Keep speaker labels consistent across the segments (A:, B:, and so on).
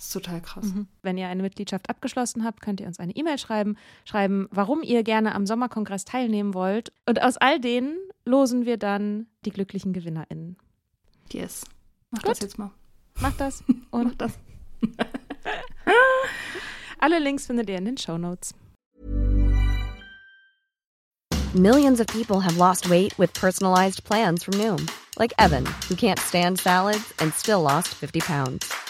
A: Das ist total krass.
B: Wenn ihr eine Mitgliedschaft abgeschlossen habt, könnt ihr uns eine E-Mail schreiben, schreiben, warum ihr gerne am Sommerkongress teilnehmen wollt. Und aus all denen losen wir dann die glücklichen GewinnerInnen.
A: Yes. Mach
B: Gut.
A: das jetzt mal.
B: Macht das
A: Mach
B: und
A: das.
B: alle Links findet ihr in den Show Notes.
C: Millions of people have lost weight with personalized plans from Noom, like Evan, who can't stand salads and still lost 50 pounds.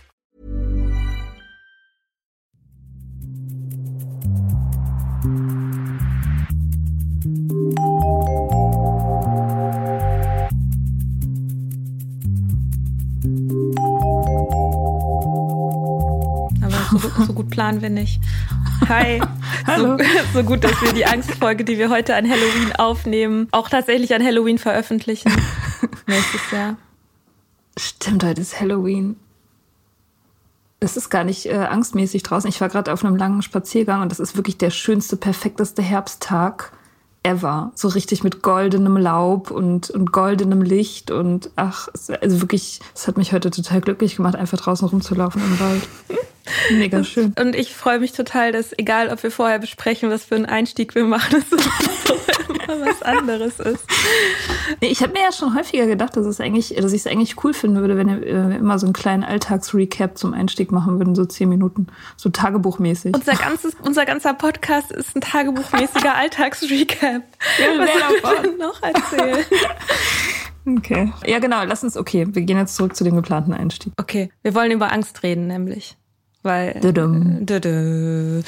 D: So, gut- planen wir nicht. Hi.
A: Hallo.
D: So, so gut, dass wir die Angstfolge, die wir heute an Halloween aufnehmen, auch tatsächlich an Halloween veröffentlichen. Nächstes Jahr.
A: Stimmt, heute ist Halloween. Es ist gar nicht äh, angstmäßig draußen. Ich war gerade auf einem langen Spaziergang und das ist wirklich der schönste, perfekteste Herbsttag ever. So richtig mit goldenem Laub und, und goldenem Licht und ach, also wirklich, es hat mich heute total glücklich gemacht, einfach draußen rumzulaufen im Wald. Mega schön.
D: Und ich freue mich total, dass egal, ob wir vorher besprechen, was für einen Einstieg wir machen, dass es immer was anderes ist.
A: Nee, Ich habe mir ja schon häufiger gedacht, dass, es eigentlich, dass ich es eigentlich cool finden würde, wenn wir äh, immer so einen kleinen Alltagsrecap zum Einstieg machen würden, so zehn Minuten, so tagebuchmäßig.
D: Unser, ganzes, unser ganzer Podcast ist ein tagebuchmäßiger Alltagsrecap.
A: Ja,
D: was
A: davon?
D: denn noch erzählen?
A: Okay. Ja, genau, lass uns, okay, wir gehen jetzt zurück zu dem geplanten Einstieg.
D: Okay, wir wollen über Angst reden, nämlich. Weil.
A: Dudum.
D: Dudum.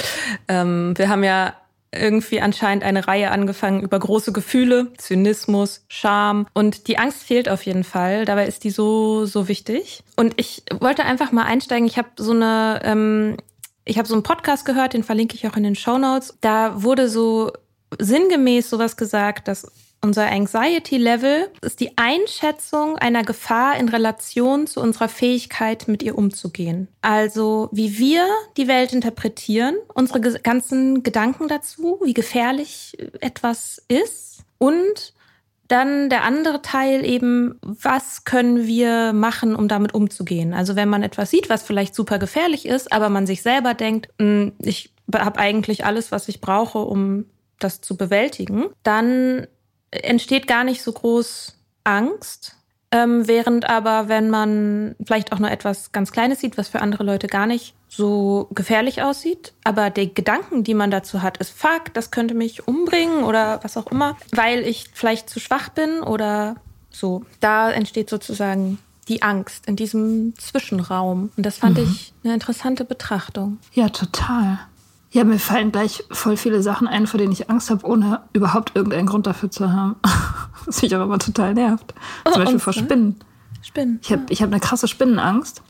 D: Ähm, wir haben ja irgendwie anscheinend eine Reihe angefangen über große Gefühle, Zynismus, Scham. Und die Angst fehlt auf jeden Fall. Dabei ist die so, so wichtig. Und ich wollte einfach mal einsteigen. Ich habe so eine. Ähm, ich habe so einen Podcast gehört, den verlinke ich auch in den Show Notes. Da wurde so sinngemäß sowas gesagt, dass unser Anxiety-Level ist die Einschätzung einer Gefahr in Relation zu unserer Fähigkeit, mit ihr umzugehen. Also wie wir die Welt interpretieren, unsere ganzen Gedanken dazu, wie gefährlich etwas ist und dann der andere Teil eben, was können wir machen, um damit umzugehen? Also wenn man etwas sieht, was vielleicht super gefährlich ist, aber man sich selber denkt, "Mm, ich habe eigentlich alles, was ich brauche, um das zu bewältigen, dann entsteht gar nicht so groß Angst. Ähm, während aber, wenn man vielleicht auch nur etwas ganz Kleines sieht, was für andere Leute gar nicht so gefährlich aussieht, aber die Gedanken, die man dazu hat, ist fuck, das könnte mich umbringen oder was auch immer, weil ich vielleicht zu schwach bin oder so. Da entsteht sozusagen die Angst in diesem Zwischenraum. Und das fand ich eine interessante Betrachtung.
A: Ja, total. Ja, mir fallen gleich voll viele Sachen ein, vor denen ich Angst habe, ohne überhaupt irgendeinen Grund dafür zu haben. Was mich auch immer total nervt. Zum Beispiel
D: und
A: vor
D: zwar?
A: Spinnen.
D: Spinnen.
A: Ich habe ich hab eine krasse Spinnenangst.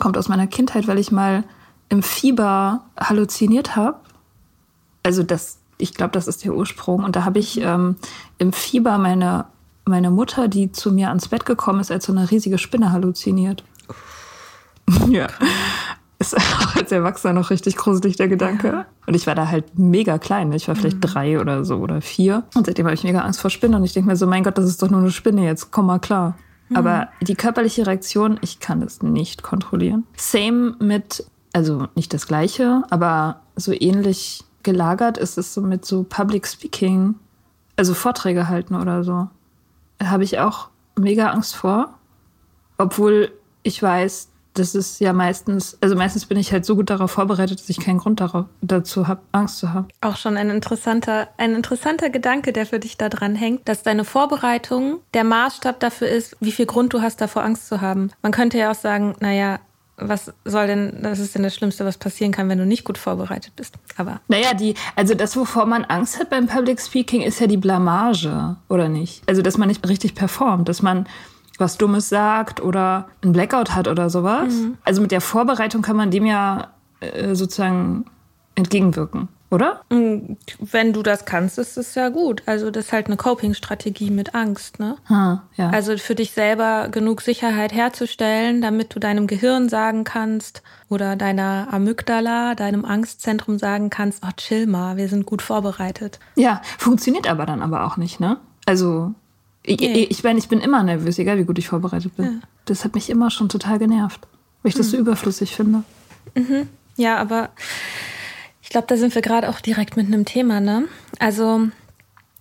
A: Kommt aus meiner Kindheit, weil ich mal im Fieber halluziniert habe. Also das Ich glaube, das ist der Ursprung. Und da habe ich ähm, im Fieber meine, meine Mutter, die zu mir ans Bett gekommen ist, als so eine riesige Spinne halluziniert. ja. Ist auch als Erwachsener noch richtig gruselig, der Gedanke. Und ich war da halt mega klein. Ich war vielleicht mhm. drei oder so oder vier. Und seitdem habe ich mega Angst vor Spinnen. Und ich denke mir so, mein Gott, das ist doch nur eine Spinne jetzt. Komm mal klar. Mhm. Aber die körperliche Reaktion, ich kann das nicht kontrollieren. Same mit, also nicht das gleiche, aber so ähnlich gelagert ist es so mit so Public Speaking, also Vorträge halten oder so. Da habe ich auch mega Angst vor. Obwohl ich weiß, das ist ja meistens, also meistens bin ich halt so gut darauf vorbereitet, dass ich keinen Grund darauf, dazu habe, Angst zu haben.
D: Auch schon ein interessanter, ein interessanter Gedanke, der für dich da dran hängt, dass deine Vorbereitung der Maßstab dafür ist, wie viel Grund du hast, davor Angst zu haben. Man könnte ja auch sagen, naja, was soll denn, das ist denn das Schlimmste, was passieren kann, wenn du nicht gut vorbereitet bist. Aber.
A: Naja, die, also das, wovor man Angst hat beim Public Speaking, ist ja die Blamage, oder nicht? Also, dass man nicht richtig performt, dass man was Dummes sagt oder ein Blackout hat oder sowas. Mhm. Also mit der Vorbereitung kann man dem ja äh, sozusagen entgegenwirken, oder?
D: Mm, wenn du das kannst, ist es ja gut. Also das ist halt eine Coping-Strategie mit Angst, ne?
A: Ha, ja.
D: Also für dich selber genug Sicherheit herzustellen, damit du deinem Gehirn sagen kannst oder deiner Amygdala, deinem Angstzentrum sagen kannst, oh chill mal, wir sind gut vorbereitet.
A: Ja, funktioniert aber dann aber auch nicht, ne? Also ich, yeah. ich, meine, ich bin immer nervös, egal wie gut ich vorbereitet bin. Ja. Das hat mich immer schon total genervt, weil ich das so hm. überflüssig finde.
D: Mhm. Ja, aber ich glaube, da sind wir gerade auch direkt mit einem Thema, ne? Also,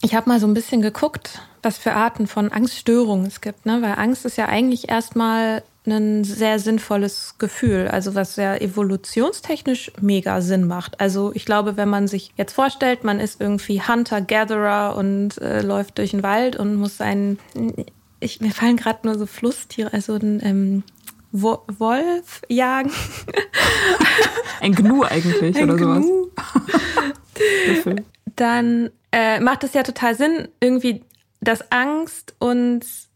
D: ich habe mal so ein bisschen geguckt, was für Arten von Angststörungen es gibt, ne? Weil Angst ist ja eigentlich erstmal ein sehr sinnvolles Gefühl, also was sehr evolutionstechnisch mega Sinn macht. Also ich glaube, wenn man sich jetzt vorstellt, man ist irgendwie Hunter, Gatherer und äh, läuft durch den Wald und muss einen, ich, mir fallen gerade nur so Flusstiere, also ein ähm, Wo Wolf jagen.
A: Ein Gnu eigentlich Ein oder Gnu.
D: sowas. Dann äh, macht es ja total Sinn, irgendwie, dass Angst uns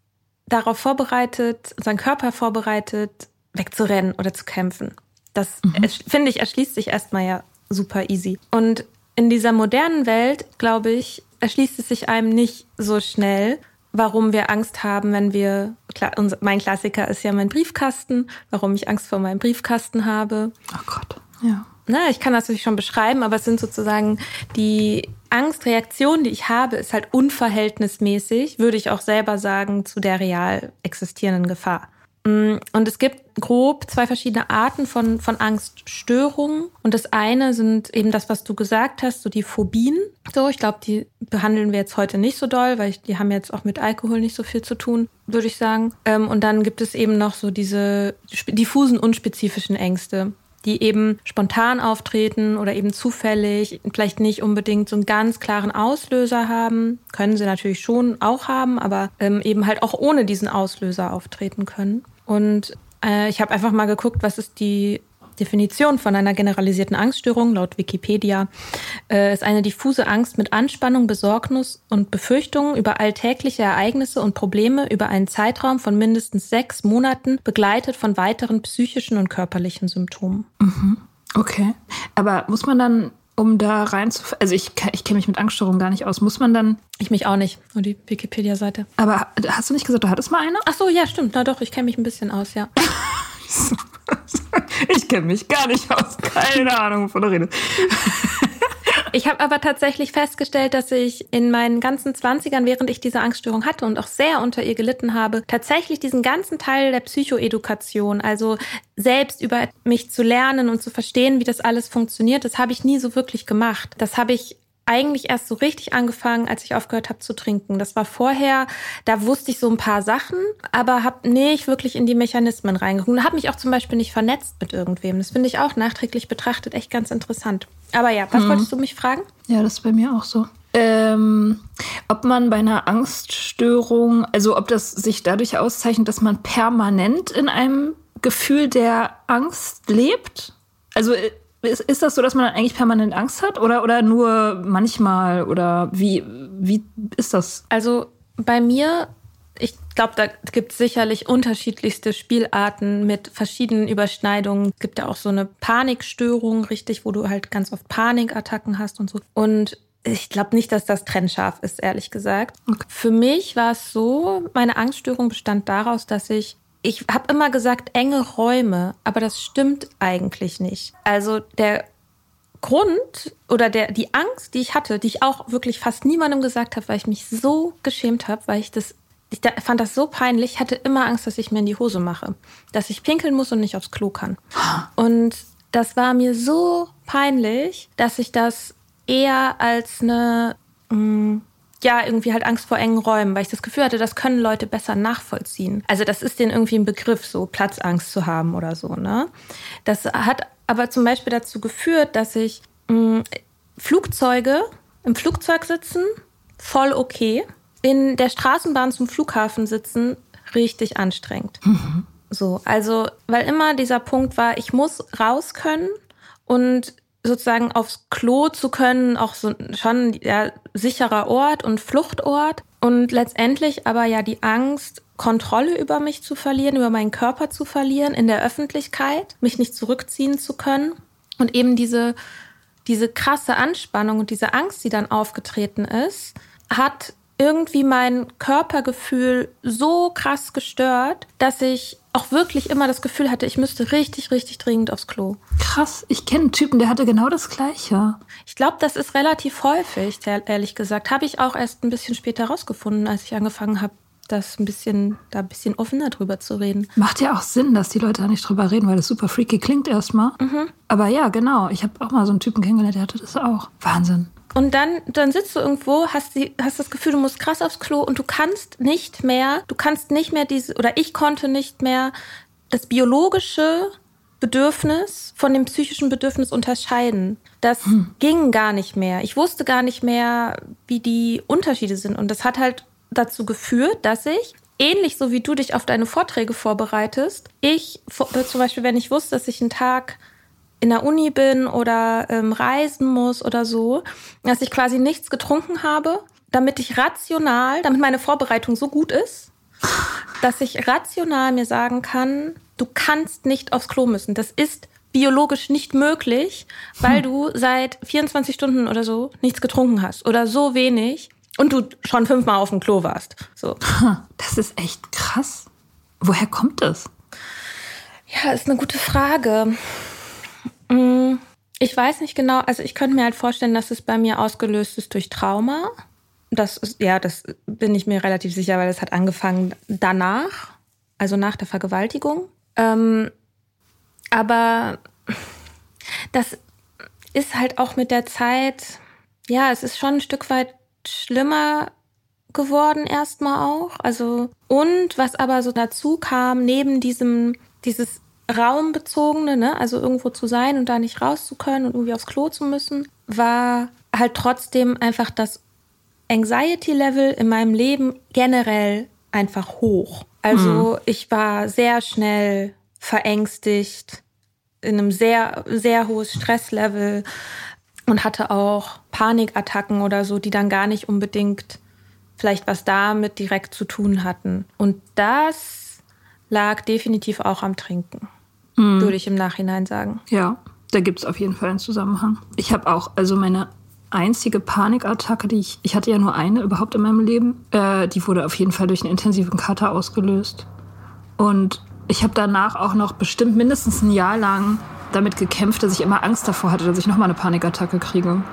D: darauf vorbereitet, unseren Körper vorbereitet, wegzurennen oder zu kämpfen. Das, mhm. finde ich, erschließt sich erstmal ja super easy. Und in dieser modernen Welt, glaube ich, erschließt es sich einem nicht so schnell, warum wir Angst haben, wenn wir, klar, unser, mein Klassiker ist ja mein Briefkasten, warum ich Angst vor meinem Briefkasten habe.
A: Oh Gott, ja.
D: Na, ich kann das natürlich schon beschreiben, aber es sind sozusagen die Angstreaktion, die ich habe, ist halt unverhältnismäßig, würde ich auch selber sagen, zu der real existierenden Gefahr. Mm, und es gibt grob zwei verschiedene Arten von, von Angststörungen. Und das eine sind eben das, was du gesagt hast, so die Phobien. So, ich glaube, die behandeln wir jetzt heute nicht so doll, weil ich, die haben jetzt auch mit Alkohol nicht so viel zu tun, würde ich sagen. Ähm, und dann gibt es eben noch so diese diffusen, unspezifischen Ängste die eben spontan auftreten oder eben zufällig, vielleicht nicht unbedingt so einen ganz klaren Auslöser haben. Können sie natürlich schon auch haben, aber ähm, eben halt auch ohne diesen Auslöser auftreten können. Und äh, ich habe einfach mal geguckt, was ist die Definition von einer generalisierten Angststörung laut Wikipedia äh, ist eine diffuse Angst mit Anspannung, Besorgnis und Befürchtungen über alltägliche Ereignisse und Probleme über einen Zeitraum von mindestens sechs Monaten, begleitet von weiteren psychischen und körperlichen Symptomen.
A: Mhm. Okay. Aber muss man dann um da rein zu. Also ich, ich kenne mich mit Angststörungen gar nicht aus. Muss man dann.
D: Ich mich auch nicht. Nur die Wikipedia-Seite.
A: Aber hast du nicht gesagt, du hattest mal eine?
D: Ach so, ja, stimmt. Na doch, ich kenne mich ein bisschen aus, ja.
A: ich kenne mich gar nicht aus. Keine Ahnung, wovon du redest.
D: Ich habe aber tatsächlich festgestellt, dass ich in meinen ganzen Zwanzigern, während ich diese Angststörung hatte und auch sehr unter ihr gelitten habe, tatsächlich diesen ganzen Teil der Psychoedukation, also selbst über mich zu lernen und zu verstehen, wie das alles funktioniert, das habe ich nie so wirklich gemacht. Das habe ich eigentlich erst so richtig angefangen, als ich aufgehört habe zu trinken. Das war vorher, da wusste ich so ein paar Sachen, aber habe nicht wirklich in die Mechanismen reingeguckt. Und habe mich auch zum Beispiel nicht vernetzt mit irgendwem. Das finde ich auch nachträglich betrachtet echt ganz interessant. Aber ja, was hm. wolltest du mich fragen?
A: Ja, das ist bei mir auch so. Ähm, ob man bei einer Angststörung, also ob das sich dadurch auszeichnet, dass man permanent in einem Gefühl der Angst lebt? Also äh, ist, ist das so, dass man eigentlich permanent Angst hat oder, oder nur manchmal oder wie, wie ist das?
D: Also bei mir, ich glaube, da gibt es sicherlich unterschiedlichste Spielarten mit verschiedenen Überschneidungen. Es gibt ja auch so eine Panikstörung, richtig, wo du halt ganz oft Panikattacken hast und so. Und ich glaube nicht, dass das trennscharf ist, ehrlich gesagt. Okay. Für mich war es so, meine Angststörung bestand daraus, dass ich ich habe immer gesagt enge Räume, aber das stimmt eigentlich nicht. Also der Grund oder der die Angst, die ich hatte, die ich auch wirklich fast niemandem gesagt habe, weil ich mich so geschämt habe, weil ich das ich fand das so peinlich, ich hatte immer Angst, dass ich mir in die Hose mache, dass ich pinkeln muss und nicht aufs Klo kann. Und das war mir so peinlich, dass ich das eher als eine, mh, mm, ja, irgendwie halt Angst vor engen Räumen, weil ich das Gefühl hatte, das können Leute besser nachvollziehen. Also das ist denen irgendwie ein Begriff, so Platzangst zu haben oder so, ne? Das hat aber zum Beispiel dazu geführt, dass ich mh, mm, Flugzeuge im Flugzeug sitzen, voll okay. In der Straßenbahn zum Flughafen sitzen, richtig anstrengend. Mhm. So, also, weil immer dieser Punkt war, ich muss raus können und sozusagen aufs Klo zu können, auch so schon ja, sicherer Ort und Fluchtort. Und letztendlich aber ja die Angst, Kontrolle über mich zu verlieren, über meinen Körper zu verlieren in der Öffentlichkeit, mich nicht zurückziehen zu können. Und eben diese, diese krasse Anspannung und diese Angst, die dann aufgetreten ist, hat irgendwie mein Körpergefühl so krass gestört, dass ich auch wirklich immer das Gefühl hatte, ich müsste richtig, richtig dringend aufs Klo.
A: Krass, ich kenne einen Typen, der hatte genau das Gleiche.
D: Ich glaube, das ist relativ häufig, ehrlich gesagt. Habe ich auch erst ein bisschen später rausgefunden, als ich angefangen habe, das ein bisschen, da ein bisschen offener drüber zu reden.
A: Macht ja auch Sinn, dass die Leute da nicht drüber reden, weil das super freaky klingt erstmal. Mhm. Aber ja, genau. Ich habe auch mal so einen Typen kennengelernt, der hatte das auch. Wahnsinn.
D: Und dann, dann sitzt du irgendwo, hast, die, hast das Gefühl, du musst krass aufs Klo und du kannst nicht mehr, du kannst nicht mehr diese, oder ich konnte nicht mehr das biologische Bedürfnis von dem psychischen Bedürfnis unterscheiden. Das hm. ging gar nicht mehr. Ich wusste gar nicht mehr, wie die Unterschiede sind. Und das hat halt dazu geführt, dass ich ähnlich so wie du dich auf deine Vorträge vorbereitest, ich zum Beispiel, wenn ich wusste, dass ich einen Tag in der Uni bin oder ähm, reisen muss oder so, dass ich quasi nichts getrunken habe, damit ich rational, damit meine Vorbereitung so gut ist, dass ich rational mir sagen kann, du kannst nicht aufs Klo müssen. Das ist biologisch nicht möglich, weil hm. du seit 24 Stunden oder so nichts getrunken hast oder so wenig und du schon fünfmal auf dem Klo warst. So.
A: Das ist echt krass. Woher kommt das?
D: Ja, ist eine gute Frage. Mm, ich weiß nicht genau, also ich könnte mir halt vorstellen, dass es bei mir ausgelöst ist durch Trauma. Das ist, ja, das bin ich mir relativ sicher, weil es hat angefangen danach, also nach der Vergewaltigung. Ähm, aber das ist halt auch mit der Zeit, ja, es ist schon ein Stück weit schlimmer geworden erstmal auch. Also, und was aber so dazu kam, neben diesem, dieses raumbezogene, ne? also irgendwo zu sein und da nicht raus zu können und irgendwie aufs Klo zu müssen, war halt trotzdem einfach das Anxiety-Level in meinem Leben generell einfach hoch. Also mhm. ich war sehr schnell verängstigt, in einem sehr, sehr hohes Stresslevel und hatte auch Panikattacken oder so, die dann gar nicht unbedingt vielleicht was damit direkt zu tun hatten. Und das lag definitiv auch am Trinken mhm. würde ich im Nachhinein sagen.
A: Ja, da gibt es auf jeden Fall einen Zusammenhang. Ich habe auch, also meine einzige Panikattacke, die ich, ich hatte ja nur eine überhaupt in meinem Leben, äh, die wurde auf jeden Fall durch einen intensiven Kater ausgelöst. Und ich habe danach auch noch bestimmt mindestens ein Jahr lang damit gekämpft, dass ich immer Angst davor hatte, dass ich nochmal eine Panikattacke kriege.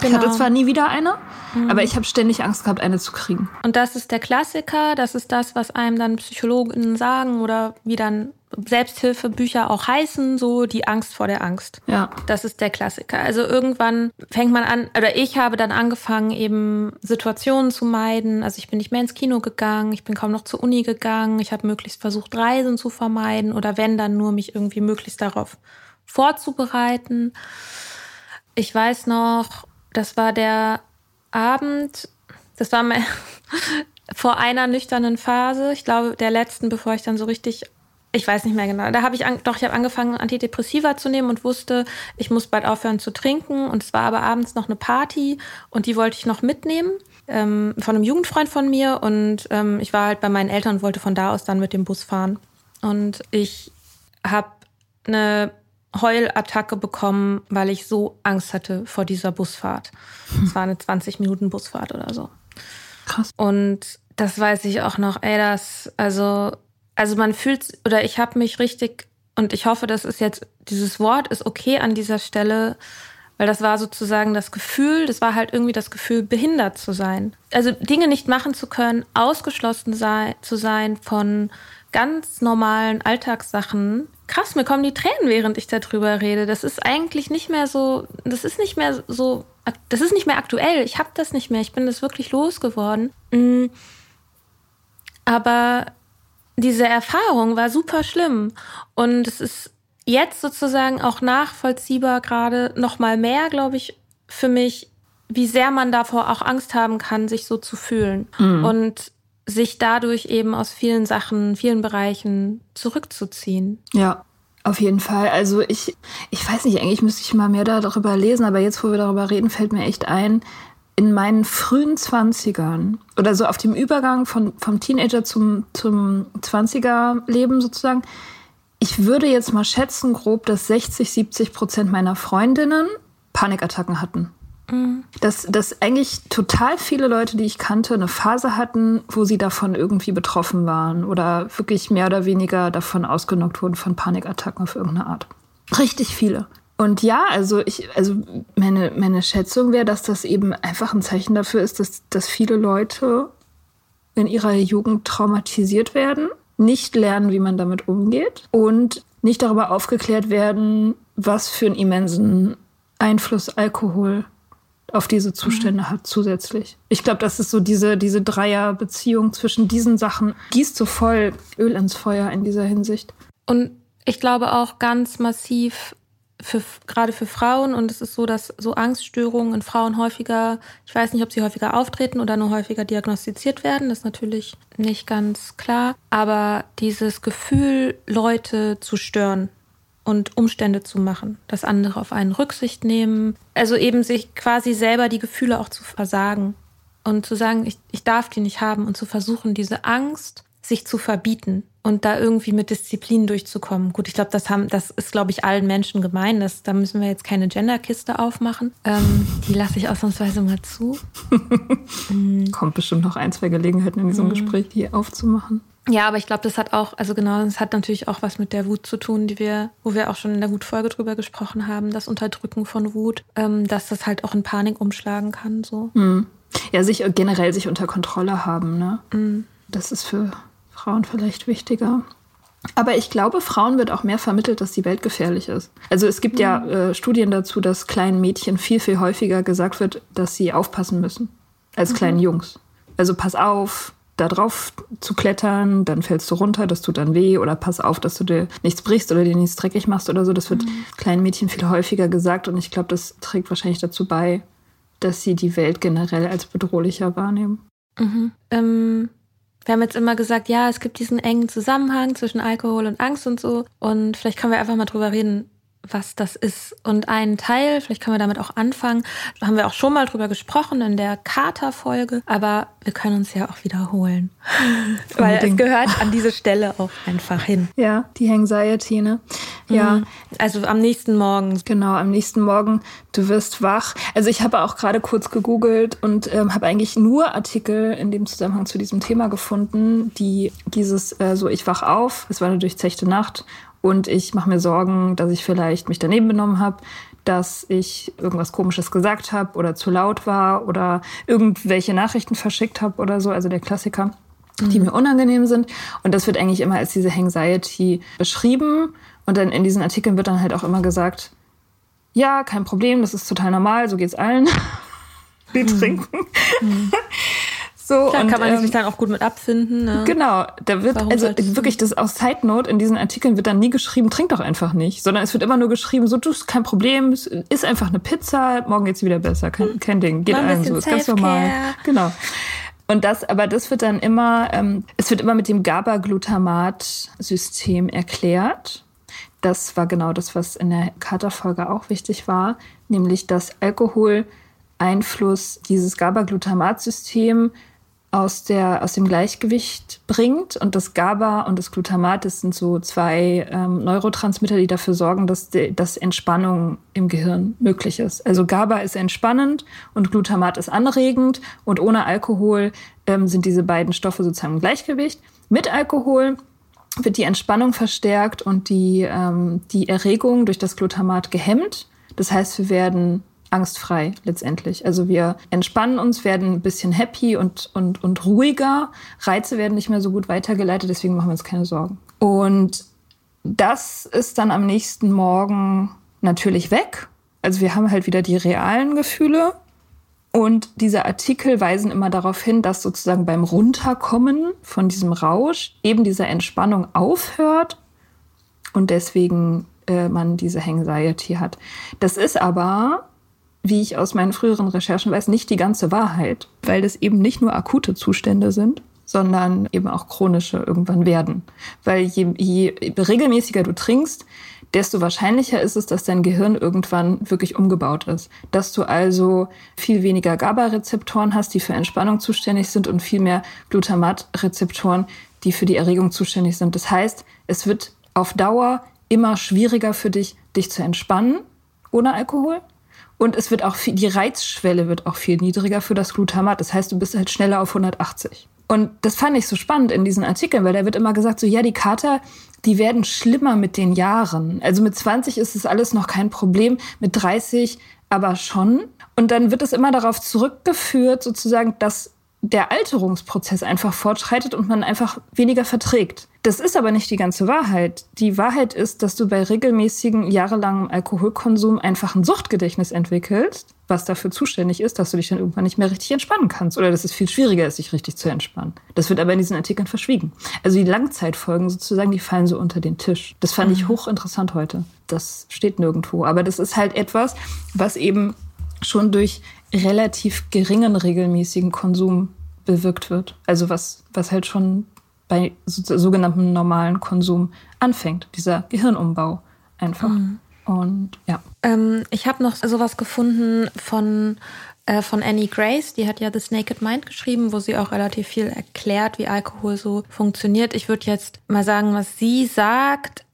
A: Genau. Ich hatte zwar nie wieder eine, mhm. aber ich habe ständig Angst gehabt, eine zu kriegen.
D: Und das ist der Klassiker, das ist das, was einem dann Psychologen sagen oder wie dann Selbsthilfebücher auch heißen, so die Angst vor der Angst.
A: Ja.
D: Das ist der Klassiker. Also irgendwann fängt man an, oder ich habe dann angefangen, eben Situationen zu meiden. Also ich bin nicht mehr ins Kino gegangen, ich bin kaum noch zur Uni gegangen, ich habe möglichst versucht, Reisen zu vermeiden oder wenn, dann nur mich irgendwie möglichst darauf vorzubereiten. Ich weiß noch, das war der Abend, das war mein, vor einer nüchternen Phase, ich glaube der letzten, bevor ich dann so richtig ich weiß nicht mehr genau. Da habe ich an, doch ich habe angefangen Antidepressiva zu nehmen und wusste, ich muss bald aufhören zu trinken. Und es war aber abends noch eine Party und die wollte ich noch mitnehmen ähm, von einem Jugendfreund von mir. Und ähm, ich war halt bei meinen Eltern und wollte von da aus dann mit dem Bus fahren. Und ich habe eine Heulattacke bekommen, weil ich so Angst hatte vor dieser Busfahrt. Es war eine 20 Minuten Busfahrt oder so.
A: Krass.
D: Und das weiß ich auch noch. Ey, das, also, also man fühlt, oder ich habe mich richtig, und ich hoffe, das ist jetzt, dieses Wort ist okay an dieser Stelle, weil das war sozusagen das Gefühl, das war halt irgendwie das Gefühl, behindert zu sein. Also Dinge nicht machen zu können, ausgeschlossen sei, zu sein von ganz normalen Alltagssachen. Krass, mir kommen die Tränen, während ich darüber rede. Das ist eigentlich nicht mehr so, das ist nicht mehr so, das ist nicht mehr aktuell. Ich habe das nicht mehr. Ich bin das wirklich losgeworden. Mm. Aber diese Erfahrung war super schlimm. Und es ist jetzt sozusagen auch nachvollziehbar gerade noch mal mehr, glaube ich, für mich, wie sehr man davor auch Angst haben kann, sich so zu fühlen mhm. und sich dadurch eben aus vielen Sachen, vielen Bereichen zurückzuziehen.
A: Ja. Auf jeden Fall. Also ich, ich weiß nicht, eigentlich müsste ich mal mehr darüber lesen, aber jetzt, wo wir darüber reden, fällt mir echt ein, in meinen frühen Zwanzigern oder so auf dem Übergang von, vom Teenager zum, zum 20er-Leben sozusagen, ich würde jetzt mal schätzen, grob, dass 60, 70 Prozent meiner Freundinnen Panikattacken hatten. Mhm. Dass, dass eigentlich total viele Leute, die ich kannte, eine Phase hatten, wo sie davon irgendwie betroffen waren oder wirklich mehr oder weniger davon ausgenockt wurden von Panikattacken auf irgendeine Art. Richtig viele. Und ja, also ich, also meine, meine Schätzung wäre, dass das eben einfach ein Zeichen dafür ist, dass, dass viele Leute in ihrer Jugend traumatisiert werden nicht lernen, wie man damit umgeht und nicht darüber aufgeklärt werden, was für einen immensen Einfluss Alkohol auf diese Zustände mhm. hat zusätzlich. Ich glaube, das ist so diese, diese Dreierbeziehung zwischen diesen Sachen, gießt so voll Öl ins Feuer in dieser Hinsicht.
D: Und ich glaube auch ganz massiv für, gerade für Frauen und es ist so, dass so Angststörungen in Frauen häufiger, ich weiß nicht, ob sie häufiger auftreten oder nur häufiger diagnostiziert werden, das ist natürlich nicht ganz klar, aber dieses Gefühl, Leute zu stören und Umstände zu machen, dass andere auf einen Rücksicht nehmen, also eben sich quasi selber die Gefühle auch zu versagen und zu sagen, ich, ich darf die nicht haben und zu versuchen, diese Angst sich zu verbieten und da irgendwie mit Disziplin durchzukommen. Gut, ich glaube, das haben, das ist, glaube ich, allen Menschen gemein. Das, da müssen wir jetzt keine Genderkiste aufmachen. Ähm, die lasse ich ausnahmsweise mal zu.
A: mhm. Kommt bestimmt noch ein, zwei Gelegenheiten in diesem mhm. Gespräch, die aufzumachen.
D: Ja, aber ich glaube, das hat auch, also genau, das hat natürlich auch was mit der Wut zu tun, die wir, wo wir auch schon in der Wutfolge drüber gesprochen haben, das Unterdrücken von Wut, ähm, dass das halt auch in Panik umschlagen kann. So.
A: Mhm. Ja, sich generell sich unter Kontrolle haben, ne? Mhm. Das ist für Frauen vielleicht wichtiger. Aber ich glaube, Frauen wird auch mehr vermittelt, dass die Welt gefährlich ist. Also es gibt mhm. ja äh, Studien dazu, dass kleinen Mädchen viel, viel häufiger gesagt wird, dass sie aufpassen müssen als mhm. kleinen Jungs. Also pass auf, da drauf zu klettern, dann fällst du runter, das tut dann weh oder pass auf, dass du dir nichts brichst oder dir nichts dreckig machst oder so. Das wird mhm. kleinen Mädchen viel häufiger gesagt und ich glaube, das trägt wahrscheinlich dazu bei, dass sie die Welt generell als bedrohlicher wahrnehmen.
D: Mhm. Ähm, wir haben jetzt immer gesagt, ja, es gibt diesen engen Zusammenhang zwischen Alkohol und Angst und so. Und vielleicht können wir einfach mal drüber reden, was das ist. Und ein Teil, vielleicht können wir damit auch anfangen, da haben wir auch schon mal drüber gesprochen in der Kater-Folge, aber wir können uns ja auch wiederholen. Weil es gehört an diese Stelle auch einfach hin.
A: Ja, die Anxiety, ne? Ja.
D: Mhm. Also am nächsten Morgen.
A: Genau, am nächsten Morgen, du wirst wach. Also ich habe auch gerade kurz gegoogelt und ähm, habe eigentlich nur Artikel in dem Zusammenhang zu diesem Thema gefunden, die dieses äh, so, ich wach auf, es war eine durchzechte Nacht und ich mache mir Sorgen, dass ich vielleicht mich daneben benommen habe, dass ich irgendwas Komisches gesagt habe oder zu laut war oder irgendwelche Nachrichten verschickt habe oder so, also der Klassiker, mhm. die mir unangenehm sind. Und das wird eigentlich immer als diese Anxiety beschrieben. Und dann in diesen Artikeln wird dann halt auch immer gesagt, ja, kein Problem, das ist total normal, so geht's allen. Die mhm. trinken. Mhm.
D: So, Klar, und, kann man ähm, sich dann auch gut mit abfinden. Ne?
A: Genau, da wird Warum also wirklich das aus Side Note in diesen Artikeln wird dann nie geschrieben, trink doch einfach nicht, sondern es wird immer nur geschrieben, so du ist kein Problem, ist einfach eine Pizza, morgen geht's wieder besser, kein, hm. kein Ding, geht allen so, ist ganz normal. Genau. Und das, aber das wird dann immer, ähm, es wird immer mit dem GABA-Glutamat-System erklärt. Das war genau das, was in der Katerfolge auch wichtig war, nämlich dass Alkohol Einfluss dieses GABA-Glutamat-System aus, der, aus dem Gleichgewicht bringt. Und das GABA und das Glutamat, das sind so zwei ähm, Neurotransmitter, die dafür sorgen, dass, die, dass Entspannung im Gehirn möglich ist. Also GABA ist entspannend und Glutamat ist anregend. Und ohne Alkohol ähm, sind diese beiden Stoffe sozusagen im Gleichgewicht. Mit Alkohol wird die Entspannung verstärkt und die, ähm, die Erregung durch das Glutamat gehemmt. Das heißt, wir werden angstfrei letztendlich. Also wir entspannen uns, werden ein bisschen happy und, und, und ruhiger. Reize werden nicht mehr so gut weitergeleitet, deswegen machen wir uns keine Sorgen. Und das ist dann am nächsten Morgen natürlich weg. Also wir haben halt wieder die realen Gefühle. Und diese Artikel weisen immer darauf hin, dass sozusagen beim Runterkommen von diesem Rausch eben diese Entspannung aufhört und deswegen äh, man diese Anxiety hat. Das ist aber wie ich aus meinen früheren Recherchen weiß, nicht die ganze Wahrheit, weil das eben nicht nur akute Zustände sind, sondern eben auch chronische irgendwann werden. Weil je, je regelmäßiger du trinkst, desto wahrscheinlicher ist es, dass dein Gehirn irgendwann wirklich umgebaut ist. Dass du also viel weniger GABA-Rezeptoren hast, die für Entspannung zuständig sind und viel mehr Glutamat-Rezeptoren, die für die Erregung zuständig sind. Das heißt, es wird auf Dauer immer schwieriger für dich, dich zu entspannen ohne Alkohol und es wird auch viel, die Reizschwelle wird auch viel niedriger für das Glutamat. Das heißt, du bist halt schneller auf 180. Und das fand ich so spannend in diesen Artikeln, weil da wird immer gesagt, so ja, die Kater, die werden schlimmer mit den Jahren. Also mit 20 ist es alles noch kein Problem, mit 30 aber schon. Und dann wird es immer darauf zurückgeführt, sozusagen, dass der Alterungsprozess einfach fortschreitet und man einfach weniger verträgt. Das ist aber nicht die ganze Wahrheit. Die Wahrheit ist, dass du bei regelmäßigen, jahrelangem Alkoholkonsum einfach ein Suchtgedächtnis entwickelst, was dafür zuständig ist, dass du dich dann irgendwann nicht mehr richtig entspannen kannst oder dass es viel schwieriger ist, sich richtig zu entspannen. Das wird aber in diesen Artikeln verschwiegen. Also die Langzeitfolgen sozusagen, die fallen so unter den Tisch. Das fand ich mhm. hochinteressant heute. Das steht nirgendwo. Aber das ist halt etwas, was eben schon durch relativ geringen regelmäßigen Konsum bewirkt wird. Also was, was halt schon bei so, sogenanntem normalen Konsum anfängt, dieser Gehirnumbau einfach. Mhm. Und ja.
D: Ähm, ich habe noch sowas gefunden von, äh, von Annie Grace, die hat ja The Naked Mind geschrieben, wo sie auch relativ viel erklärt, wie Alkohol so funktioniert. Ich würde jetzt mal sagen, was sie sagt.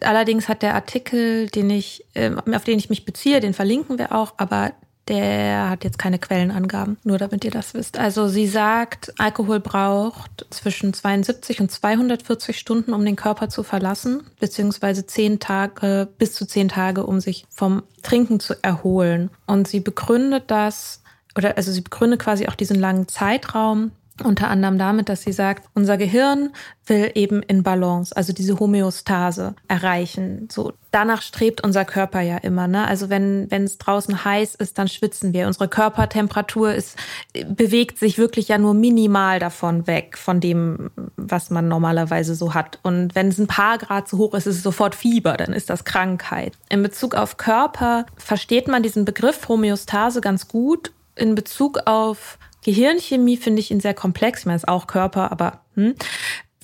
D: Allerdings hat der Artikel, den ich, äh, auf den ich mich beziehe, den verlinken wir auch, aber der hat jetzt keine Quellenangaben, nur damit ihr das wisst. Also sie sagt, Alkohol braucht zwischen 72 und 240 Stunden, um den Körper zu verlassen, beziehungsweise zehn Tage, bis zu zehn Tage, um sich vom Trinken zu erholen. Und sie begründet das, oder also sie begründet quasi auch diesen langen Zeitraum unter anderem damit, dass sie sagt, unser Gehirn will eben in Balance, also diese Homöostase erreichen. So danach strebt unser Körper ja immer. Ne? Also wenn wenn es draußen heiß ist, dann schwitzen wir. Unsere Körpertemperatur ist bewegt sich wirklich ja nur minimal davon weg von dem, was man normalerweise so hat. Und wenn es ein paar Grad zu hoch ist, ist es sofort Fieber. Dann ist das Krankheit. In Bezug auf Körper versteht man diesen Begriff Homöostase ganz gut. In Bezug auf Gehirnchemie finde ich ihn sehr komplex. Ich meine, es ist auch Körper, aber hm,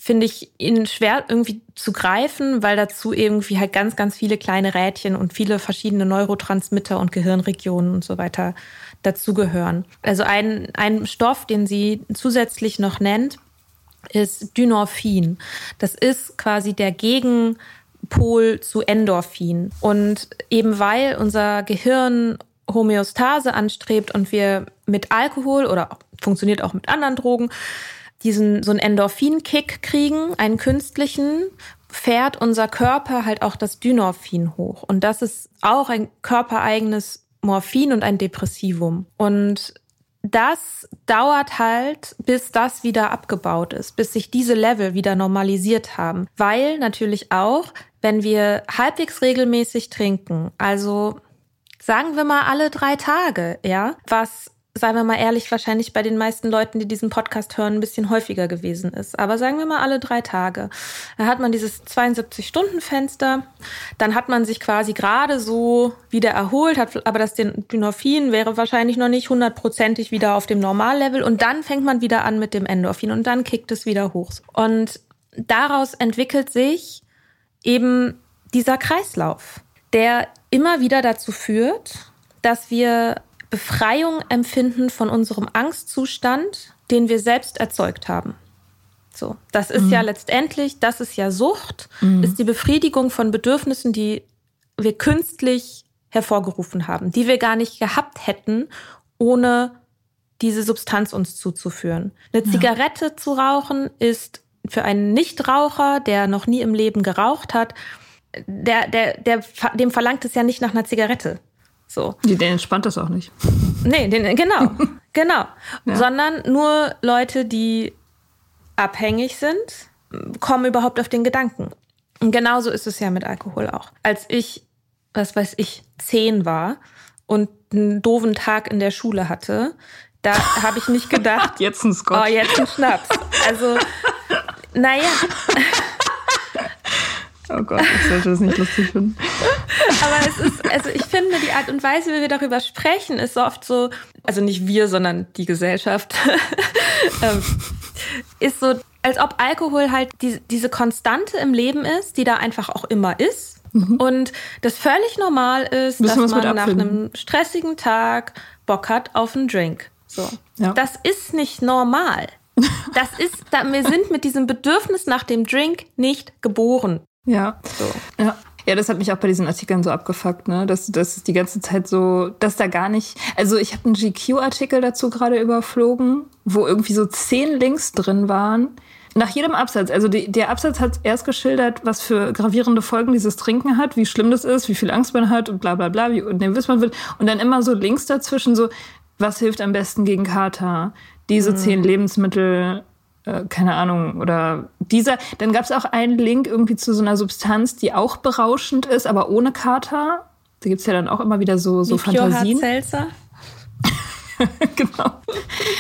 D: finde ich ihn schwer irgendwie zu greifen, weil dazu irgendwie halt ganz, ganz viele kleine Rädchen und viele verschiedene Neurotransmitter und Gehirnregionen und so weiter dazugehören. Also ein, ein Stoff, den sie zusätzlich noch nennt, ist Dynorphin. Das ist quasi der Gegenpol zu Endorphin. Und eben weil unser Gehirn Homöostase anstrebt und wir mit Alkohol oder funktioniert auch mit anderen Drogen diesen so einen Endorphin-Kick kriegen, einen künstlichen, fährt unser Körper halt auch das Dynorphin hoch. Und das ist auch ein körpereigenes Morphin und ein Depressivum. Und das dauert halt, bis das wieder abgebaut ist, bis sich diese Level wieder normalisiert haben. Weil natürlich auch, wenn wir halbwegs regelmäßig trinken, also sagen wir mal alle drei Tage, ja, was seien wir mal ehrlich, wahrscheinlich bei den meisten Leuten, die diesen Podcast hören, ein bisschen häufiger gewesen ist. Aber sagen wir mal alle drei Tage. Da hat man dieses 72-Stunden-Fenster. Dann hat man sich quasi gerade so wieder erholt, hat, aber das Dynophin wäre wahrscheinlich noch nicht hundertprozentig wieder auf dem Normallevel. Und dann fängt man wieder an mit dem Endorphin und dann kickt es wieder hoch. Und daraus entwickelt sich eben dieser Kreislauf, der immer wieder dazu führt, dass wir Befreiung empfinden von unserem Angstzustand, den wir selbst erzeugt haben. So, das ist mhm. ja letztendlich, das ist ja Sucht, mhm. ist die Befriedigung von Bedürfnissen, die wir künstlich hervorgerufen haben, die wir gar nicht gehabt hätten, ohne diese Substanz uns zuzuführen. Eine ja. Zigarette zu rauchen ist für einen Nichtraucher, der noch nie im Leben geraucht hat, der, der, der, dem verlangt es ja nicht nach einer Zigarette. So.
A: Den entspannt das auch nicht.
D: Nee, den, genau, genau. Ja. Sondern nur Leute, die abhängig sind, kommen überhaupt auf den Gedanken. Und genauso ist es ja mit Alkohol auch. Als ich, was weiß ich, zehn war und einen doofen Tag in der Schule hatte, da habe ich nicht gedacht,
A: jetzt ein Scotch.
D: Oh, jetzt ein Schnaps. Also, naja.
A: Oh Gott, ich sollte das nicht lustig finden.
D: Aber es ist, also ich finde, die Art und Weise, wie wir darüber sprechen, ist so oft so, also nicht wir, sondern die Gesellschaft, ähm, ist so, als ob Alkohol halt die, diese Konstante im Leben ist, die da einfach auch immer ist. Mhm. Und das völlig normal ist, Müssen dass man nach einem stressigen Tag Bock hat auf einen Drink. So. Ja. Das ist nicht normal. Das ist, wir sind mit diesem Bedürfnis nach dem Drink nicht geboren.
A: Ja. So. Ja. Ja, das hat mich auch bei diesen Artikeln so abgefuckt, ne? Dass das ist die ganze Zeit so, dass da gar nicht. Also ich habe einen GQ-Artikel dazu gerade überflogen, wo irgendwie so zehn Links drin waren. Nach jedem Absatz, also die, der Absatz hat erst geschildert, was für gravierende Folgen dieses Trinken hat, wie schlimm das ist, wie viel Angst man hat und bla bla bla, wie nervös man wird. Und dann immer so Links dazwischen, so, was hilft am besten gegen Kater? Diese mhm. zehn Lebensmittel äh, keine Ahnung, oder dieser, dann gab es auch einen Link irgendwie zu so einer Substanz, die auch berauschend ist, aber ohne Kater. Da gibt es ja dann auch immer wieder so, so Wie Fantasien. genau.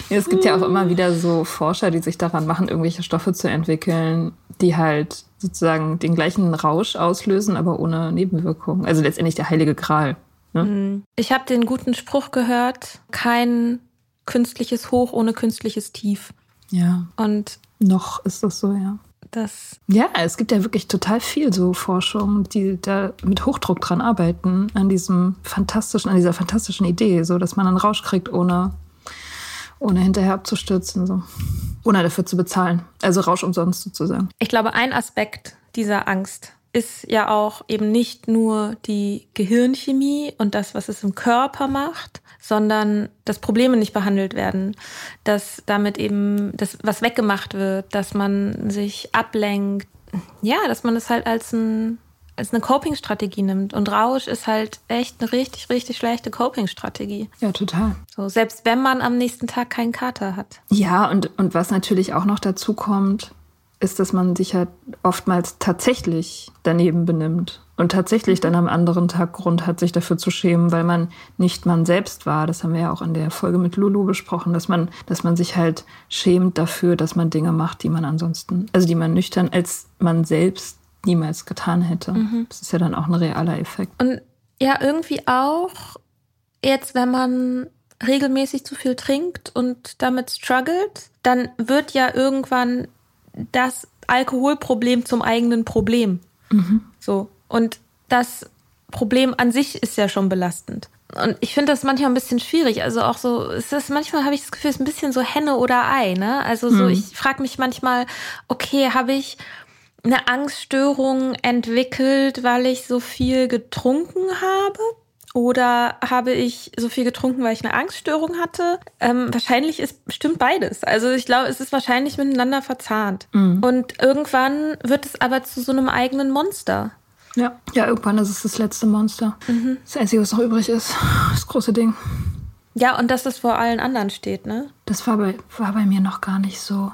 A: Ja, es gibt ja auch immer wieder so Forscher, die sich daran machen, irgendwelche Stoffe zu entwickeln, die halt sozusagen den gleichen Rausch auslösen, aber ohne Nebenwirkungen. Also letztendlich der heilige Gral. Ne?
D: Mhm. Ich habe den guten Spruch gehört, kein künstliches Hoch ohne künstliches Tief.
A: Ja.
D: Und
A: noch ist das so, ja.
D: Das
A: ja, es gibt ja wirklich total viel so Forschung, die da mit Hochdruck dran arbeiten, an diesem fantastischen, an dieser fantastischen Idee, so dass man einen Rausch kriegt, ohne, ohne hinterher abzustürzen, so. Ohne dafür zu bezahlen. Also Rausch umsonst sozusagen.
D: Ich glaube, ein Aspekt dieser Angst ist ja auch eben nicht nur die Gehirnchemie und das, was es im Körper macht, sondern dass Probleme nicht behandelt werden, dass damit eben das was weggemacht wird, dass man sich ablenkt, ja, dass man es halt als ein als eine Coping-Strategie nimmt. Und Rausch ist halt echt eine richtig, richtig schlechte Coping-Strategie.
A: Ja, total.
D: So, selbst wenn man am nächsten Tag keinen Kater hat.
A: Ja, und, und was natürlich auch noch dazu kommt, ist, dass man sich halt oftmals tatsächlich daneben benimmt und tatsächlich dann am anderen Tag Grund hat, sich dafür zu schämen, weil man nicht man selbst war. Das haben wir ja auch in der Folge mit Lulu besprochen, dass man, dass man sich halt schämt dafür, dass man Dinge macht, die man ansonsten, also die man nüchtern als man selbst niemals getan hätte. Mhm. Das ist ja dann auch ein realer Effekt.
D: Und ja, irgendwie auch jetzt, wenn man regelmäßig zu viel trinkt und damit struggelt, dann wird ja irgendwann das Alkoholproblem zum eigenen Problem. Mhm. So. Und das Problem an sich ist ja schon belastend. Und ich finde das manchmal ein bisschen schwierig. Also auch so, es ist manchmal habe ich das Gefühl, es ist ein bisschen so Henne oder Ei, ne? Also so, mhm. ich frage mich manchmal, okay, habe ich eine Angststörung entwickelt, weil ich so viel getrunken habe? Oder habe ich so viel getrunken, weil ich eine Angststörung hatte? Ähm, wahrscheinlich ist stimmt beides. Also ich glaube, es ist wahrscheinlich miteinander verzahnt. Mhm. Und irgendwann wird es aber zu so einem eigenen Monster.
A: Ja, ja, irgendwann ist es das letzte Monster. Mhm. Das Einzige, was noch übrig ist, das große Ding.
D: Ja, und dass das vor allen anderen steht, ne?
A: Das war bei, war bei mir noch gar nicht so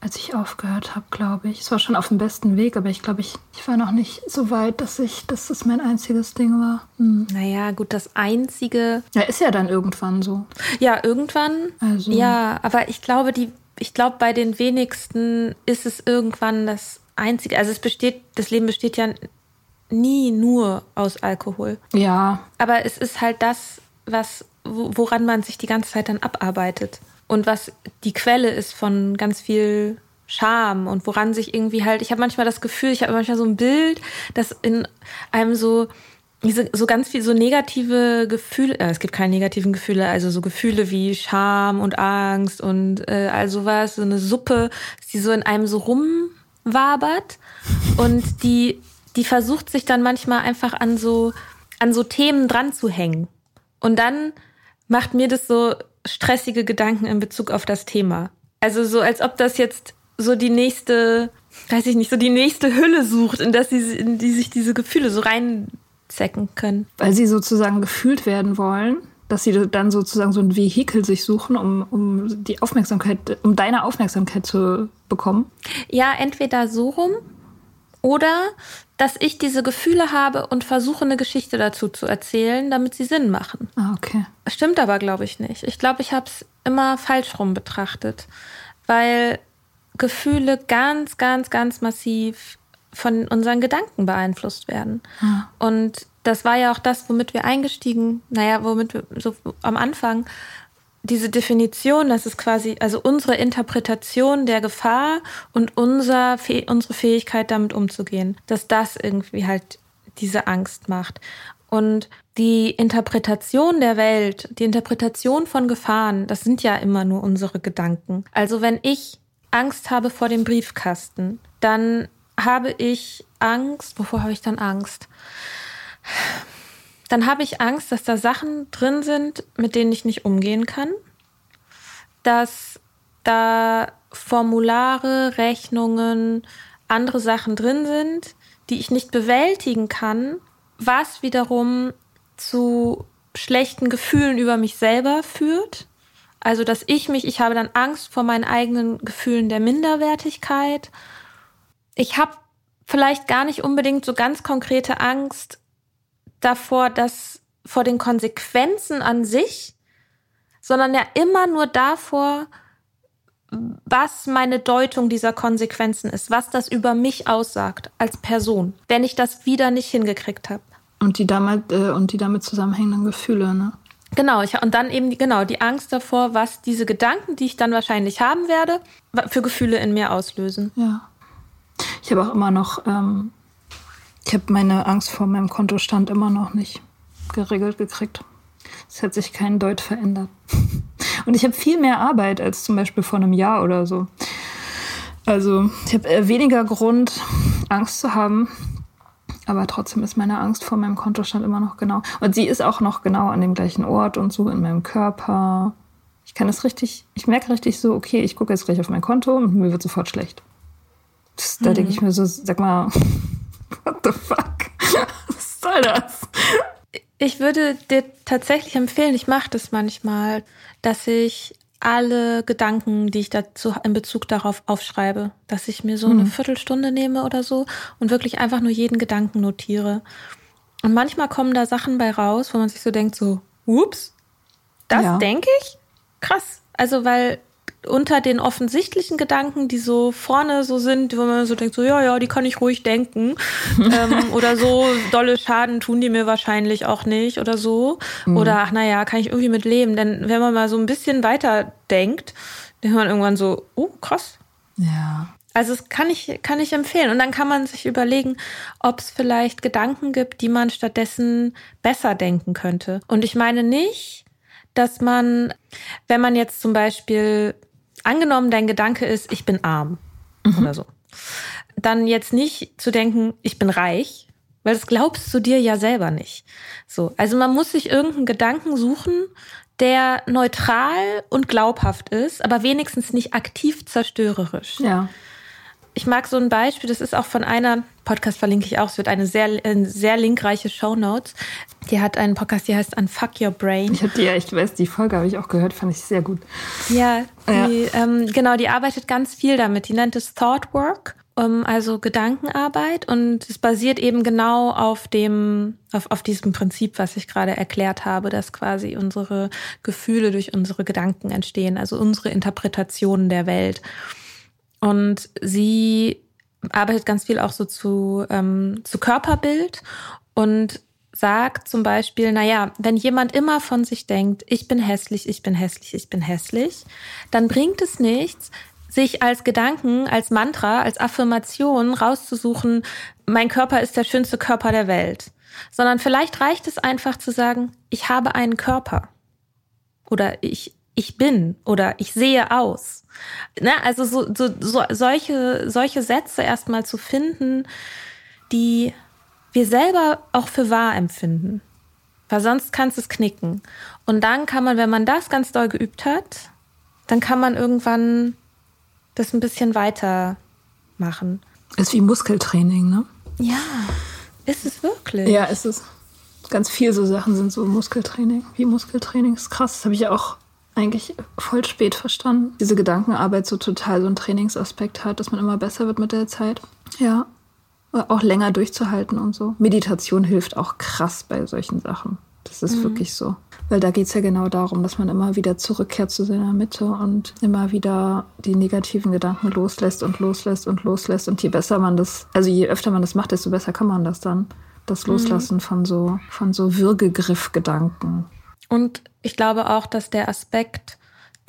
A: als ich aufgehört habe, glaube ich. Es war schon auf dem besten Weg, aber ich glaube, ich, ich war noch nicht so weit, dass ich, dass das mein einziges Ding war.
D: Hm. Naja, gut, das einzige.
A: Ja, ist ja dann irgendwann so.
D: Ja, irgendwann. Also. Ja, aber ich glaube, die, ich glaube, bei den wenigsten ist es irgendwann das einzige. Also es besteht, das Leben besteht ja nie nur aus Alkohol.
A: Ja.
D: Aber es ist halt das, was, woran man sich die ganze Zeit dann abarbeitet und was die Quelle ist von ganz viel Scham und woran sich irgendwie halt, ich habe manchmal das Gefühl, ich habe manchmal so ein Bild, dass in einem so so ganz viel so negative Gefühle, äh, es gibt keine negativen Gefühle, also so Gefühle wie Scham und Angst und äh, all sowas, so eine Suppe, die so in einem so rumwabert und die, die versucht sich dann manchmal einfach an so, an so Themen dran zu hängen. Und dann macht mir das so stressige Gedanken in Bezug auf das Thema. Also so, als ob das jetzt so die nächste, weiß ich nicht, so die nächste Hülle sucht, in, das sie, in die sich diese Gefühle so reinzecken können.
A: Weil sie sozusagen gefühlt werden wollen, dass sie dann sozusagen so ein Vehikel sich suchen, um, um die Aufmerksamkeit, um deine Aufmerksamkeit zu bekommen.
D: Ja, entweder so rum oder dass ich diese Gefühle habe und versuche, eine Geschichte dazu zu erzählen, damit sie Sinn machen.
A: Ah, okay.
D: Stimmt aber, glaube ich, nicht. Ich glaube, ich habe es immer falsch rum betrachtet, weil Gefühle ganz, ganz, ganz massiv von unseren Gedanken beeinflusst werden.
A: Ah.
D: Und das war ja auch das, womit wir eingestiegen, naja, womit wir so am Anfang diese Definition, das ist quasi, also unsere Interpretation der Gefahr und unser, unsere Fähigkeit, damit umzugehen, dass das irgendwie halt diese Angst macht. Und die Interpretation der Welt, die Interpretation von Gefahren, das sind ja immer nur unsere Gedanken. Also wenn ich Angst habe vor dem Briefkasten, dann habe ich Angst. Wovor habe ich dann Angst? Dann habe ich Angst, dass da Sachen drin sind, mit denen ich nicht umgehen kann. Dass da Formulare, Rechnungen, andere Sachen drin sind, die ich nicht bewältigen kann, was wiederum zu schlechten Gefühlen über mich selber führt. Also, dass ich mich, ich habe dann Angst vor meinen eigenen Gefühlen der Minderwertigkeit. Ich habe vielleicht gar nicht unbedingt so ganz konkrete Angst, davor, dass vor den Konsequenzen an sich, sondern ja immer nur davor, was meine Deutung dieser Konsequenzen ist, was das über mich aussagt als Person, wenn ich das wieder nicht hingekriegt habe.
A: Und die damit äh, und die damit zusammenhängenden Gefühle, ne?
D: Genau, ich, und dann eben genau die Angst davor, was diese Gedanken, die ich dann wahrscheinlich haben werde, für Gefühle in mir auslösen.
A: Ja. Ich habe auch immer noch ähm, ich habe meine Angst vor meinem Kontostand immer noch nicht geregelt gekriegt. Es hat sich kein Deut verändert. Und ich habe viel mehr Arbeit als zum Beispiel vor einem Jahr oder so. Also ich habe äh, weniger Grund, Angst zu haben. Aber trotzdem ist meine Angst vor meinem Kontostand immer noch genau. Und sie ist auch noch genau an dem gleichen Ort und so in meinem Körper. Ich kann es richtig, ich merke richtig so, okay, ich gucke jetzt gleich auf mein Konto und mir wird sofort schlecht. Das, da mhm. denke ich mir so, sag mal, What the fuck? Was soll das?
D: Ich würde dir tatsächlich empfehlen, ich mache das manchmal, dass ich alle Gedanken, die ich dazu in Bezug darauf aufschreibe, dass ich mir so eine mhm. Viertelstunde nehme oder so und wirklich einfach nur jeden Gedanken notiere. Und manchmal kommen da Sachen bei raus, wo man sich so denkt, so, ups, das ja. denke ich? Krass. Also, weil unter den offensichtlichen Gedanken, die so vorne so sind, wo man so denkt, so ja, ja, die kann ich ruhig denken. ähm, oder so dolle Schaden tun die mir wahrscheinlich auch nicht oder so. Mhm. Oder ach naja, kann ich irgendwie mit leben. Denn wenn man mal so ein bisschen weiter denkt, denkt man irgendwann so, oh, krass.
A: Ja.
D: Also das kann ich, kann ich empfehlen. Und dann kann man sich überlegen, ob es vielleicht Gedanken gibt, die man stattdessen besser denken könnte. Und ich meine nicht, dass man, wenn man jetzt zum Beispiel angenommen, dein Gedanke ist, ich bin arm mhm. oder so, dann jetzt nicht zu denken, ich bin reich, weil das glaubst du dir ja selber nicht. So, also man muss sich irgendeinen Gedanken suchen, der neutral und glaubhaft ist, aber wenigstens nicht aktiv zerstörerisch.
A: Ja.
D: Ich mag so ein Beispiel, das ist auch von einer, Podcast verlinke ich auch, es wird eine sehr, sehr linkreiche Show Notes. Die hat einen Podcast, die heißt Unfuck Your Brain.
A: Ich habe die ja, ich weiß, die Folge habe ich auch gehört, fand ich sehr gut.
D: Ja, die, ja. Ähm, genau, die arbeitet ganz viel damit. Die nennt es Thought Work, also Gedankenarbeit. Und es basiert eben genau auf dem, auf, auf diesem Prinzip, was ich gerade erklärt habe, dass quasi unsere Gefühle durch unsere Gedanken entstehen, also unsere Interpretationen der Welt. Und sie arbeitet ganz viel auch so zu, ähm, zu Körperbild und sagt zum Beispiel, naja, wenn jemand immer von sich denkt, ich bin hässlich, ich bin hässlich, ich bin hässlich, dann bringt es nichts, sich als Gedanken, als Mantra, als Affirmation rauszusuchen, mein Körper ist der schönste Körper der Welt. sondern vielleicht reicht es einfach zu sagen, ich habe einen Körper oder ich, ich bin oder ich sehe aus. Ne? Also so, so, so, solche, solche Sätze erstmal zu finden, die wir selber auch für wahr empfinden. Weil sonst kannst du es knicken. Und dann kann man, wenn man das ganz doll geübt hat, dann kann man irgendwann das ein bisschen weiter machen.
A: Ist wie Muskeltraining, ne?
D: Ja, ist es wirklich.
A: Ja, ist es. Ganz viel so Sachen sind so Muskeltraining. Wie Muskeltraining ist krass. Das habe ich ja auch eigentlich voll spät verstanden. Diese Gedankenarbeit so total so einen Trainingsaspekt hat, dass man immer besser wird mit der Zeit. Ja. Auch länger durchzuhalten und so. Meditation hilft auch krass bei solchen Sachen. Das ist mhm. wirklich so. Weil da geht es ja genau darum, dass man immer wieder zurückkehrt zu seiner Mitte und immer wieder die negativen Gedanken loslässt und loslässt und loslässt. Und je besser man das, also je öfter man das macht, desto besser kann man das dann. Das mhm. Loslassen mhm. von so, von so Würgegriffgedanken.
D: Und ich glaube auch, dass der Aspekt,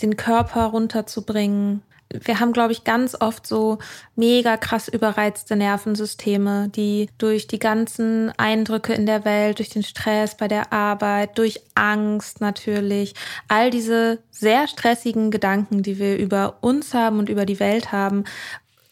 D: den Körper runterzubringen, wir haben, glaube ich, ganz oft so mega krass überreizte Nervensysteme, die durch die ganzen Eindrücke in der Welt, durch den Stress bei der Arbeit, durch Angst natürlich, all diese sehr stressigen Gedanken, die wir über uns haben und über die Welt haben,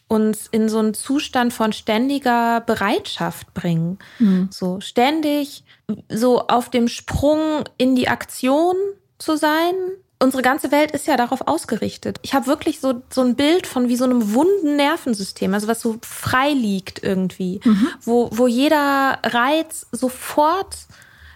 D: uns in so einen Zustand von ständiger Bereitschaft bringen. Mhm. So ständig so auf dem Sprung in die Aktion zu sein, unsere ganze Welt ist ja darauf ausgerichtet. Ich habe wirklich so, so ein Bild von wie so einem wunden Nervensystem, also was so frei liegt irgendwie, mhm. wo, wo jeder Reiz sofort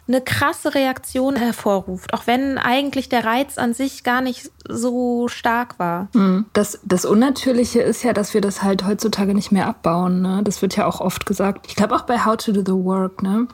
D: eine krasse Reaktion hervorruft, auch wenn eigentlich der Reiz an sich gar nicht so stark war.
A: Mhm. Das, das Unnatürliche ist ja, dass wir das halt heutzutage nicht mehr abbauen. Ne? Das wird ja auch oft gesagt. Ich glaube auch bei How to Do the Work, ne?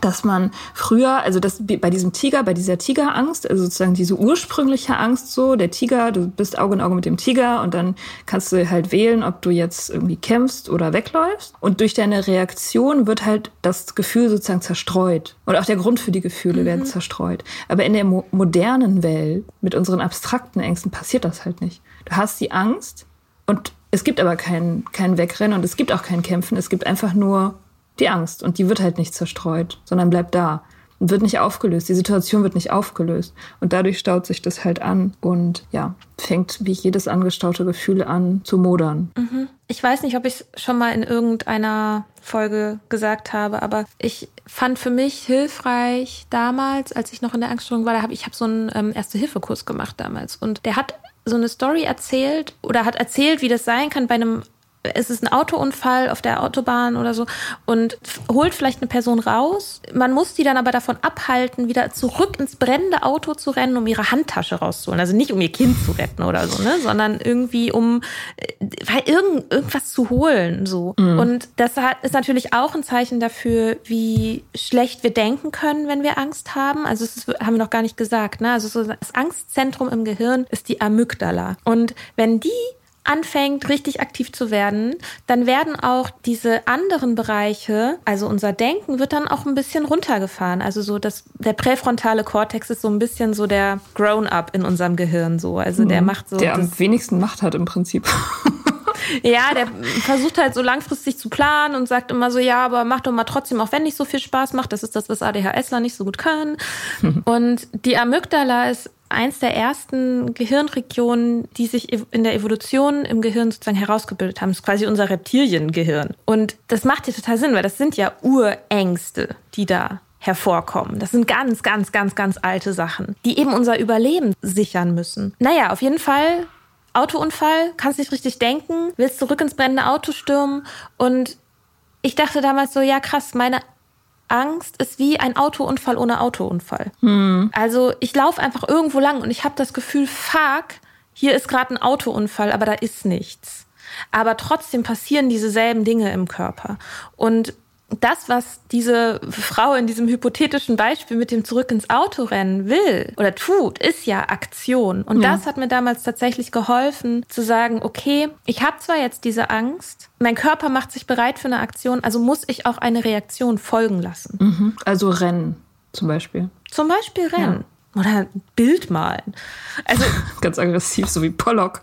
A: Dass man früher, also das bei diesem Tiger, bei dieser Tigerangst, also sozusagen diese ursprüngliche Angst so, der Tiger, du bist Auge in Auge mit dem Tiger und dann kannst du halt wählen, ob du jetzt irgendwie kämpfst oder wegläufst. Und durch deine Reaktion wird halt das Gefühl sozusagen zerstreut. Und auch der Grund für die Gefühle mhm. werden zerstreut. Aber in der mo modernen Welt mit unseren abstrakten Ängsten passiert das halt nicht. Du hast die Angst und es gibt aber kein, kein Wegrennen und es gibt auch kein Kämpfen. Es gibt einfach nur die Angst. Und die wird halt nicht zerstreut, sondern bleibt da und wird nicht aufgelöst. Die Situation wird nicht aufgelöst. Und dadurch staut sich das halt an und ja, fängt wie jedes angestaute Gefühl an zu modern.
D: Mhm. Ich weiß nicht, ob ich es schon mal in irgendeiner Folge gesagt habe, aber ich fand für mich hilfreich damals, als ich noch in der Angststörung war, da hab, ich habe so einen ähm, Erste-Hilfe-Kurs gemacht damals und der hat so eine Story erzählt oder hat erzählt, wie das sein kann bei einem es ist ein Autounfall auf der Autobahn oder so und holt vielleicht eine Person raus. Man muss die dann aber davon abhalten, wieder zurück ins brennende Auto zu rennen, um ihre Handtasche rauszuholen. Also nicht um ihr Kind zu retten oder so, ne, sondern irgendwie um äh, weil irgend, irgendwas zu holen so. Mhm. Und das hat, ist natürlich auch ein Zeichen dafür, wie schlecht wir denken können, wenn wir Angst haben. Also das haben wir noch gar nicht gesagt, ne? Also so das Angstzentrum im Gehirn ist die Amygdala und wenn die anfängt, richtig aktiv zu werden, dann werden auch diese anderen Bereiche, also unser Denken, wird dann auch ein bisschen runtergefahren. Also so dass der präfrontale Kortex ist so ein bisschen so der Grown-up in unserem Gehirn so. Also der mhm. macht so.
A: Der am wenigsten Macht hat im Prinzip.
D: Ja, der versucht halt so langfristig zu planen und sagt immer so, ja, aber mach doch mal trotzdem, auch wenn nicht so viel Spaß macht. Das ist das, was ADHSler nicht so gut können. Und die Amygdala ist eins der ersten Gehirnregionen, die sich in der Evolution im Gehirn sozusagen herausgebildet haben. Das ist quasi unser Reptiliengehirn. Und das macht ja total Sinn, weil das sind ja Urängste, die da hervorkommen. Das sind ganz, ganz, ganz, ganz alte Sachen, die eben unser Überleben sichern müssen. Naja, auf jeden Fall Autounfall, kannst nicht richtig denken, willst zurück ins brennende Auto stürmen und ich dachte damals so, ja krass, meine Angst ist wie ein Autounfall ohne Autounfall. Hm. Also ich laufe einfach irgendwo lang und ich habe das Gefühl, fuck, hier ist gerade ein Autounfall, aber da ist nichts. Aber trotzdem passieren dieselben Dinge im Körper. Und das, was diese Frau in diesem hypothetischen Beispiel mit dem Zurück ins Auto rennen will oder tut, ist ja Aktion. Und ja. das hat mir damals tatsächlich geholfen, zu sagen, okay, ich habe zwar jetzt diese Angst, mein Körper macht sich bereit für eine Aktion, also muss ich auch eine Reaktion folgen lassen.
A: Mhm. Also rennen zum Beispiel.
D: Zum Beispiel rennen. Ja. Oder Bild malen. Also
A: ganz aggressiv, so wie Pollock.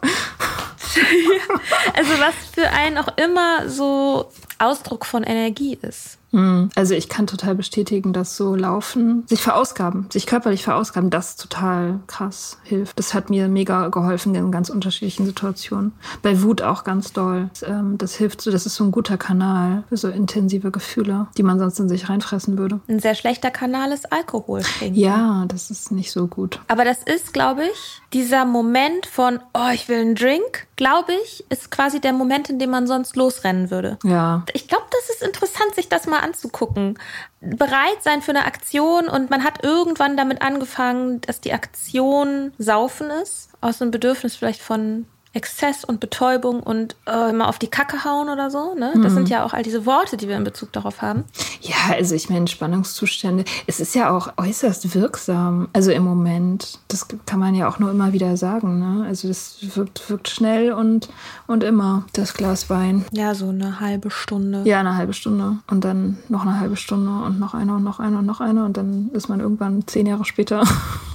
D: also was für einen auch immer so Ausdruck von Energie ist.
A: Hm. Also ich kann total bestätigen, dass so Laufen, sich verausgaben, sich körperlich verausgaben, das total krass hilft. Das hat mir mega geholfen in ganz unterschiedlichen Situationen. Bei Wut auch ganz doll. Das, ähm, das hilft so, das ist so ein guter Kanal für so intensive Gefühle, die man sonst in sich reinfressen würde.
D: Ein sehr schlechter Kanal ist Alkohol trinken.
A: Ja, das ist nicht so gut.
D: Aber das ist, glaube ich, dieser Moment von, oh, ich will einen Drink, glaube ich, ist quasi der Moment, in dem man sonst losrennen würde.
A: Ja.
D: Ich glaube, das ist interessant, sich das mal anzugucken. Bereit sein für eine Aktion und man hat irgendwann damit angefangen, dass die Aktion Saufen ist, aus einem Bedürfnis vielleicht von Exzess und Betäubung und äh, immer auf die Kacke hauen oder so. Ne? Das mhm. sind ja auch all diese Worte, die wir in Bezug darauf haben.
A: Ja, also ich meine, Spannungszustände, es ist ja auch äußerst wirksam. Also im Moment, das kann man ja auch nur immer wieder sagen. Ne? Also das wirkt, wirkt schnell und, und immer, das Glas Wein.
D: Ja, so eine halbe Stunde.
A: Ja, eine halbe Stunde. Und dann noch eine halbe Stunde und noch eine und noch eine und noch eine. Und dann ist man irgendwann zehn Jahre später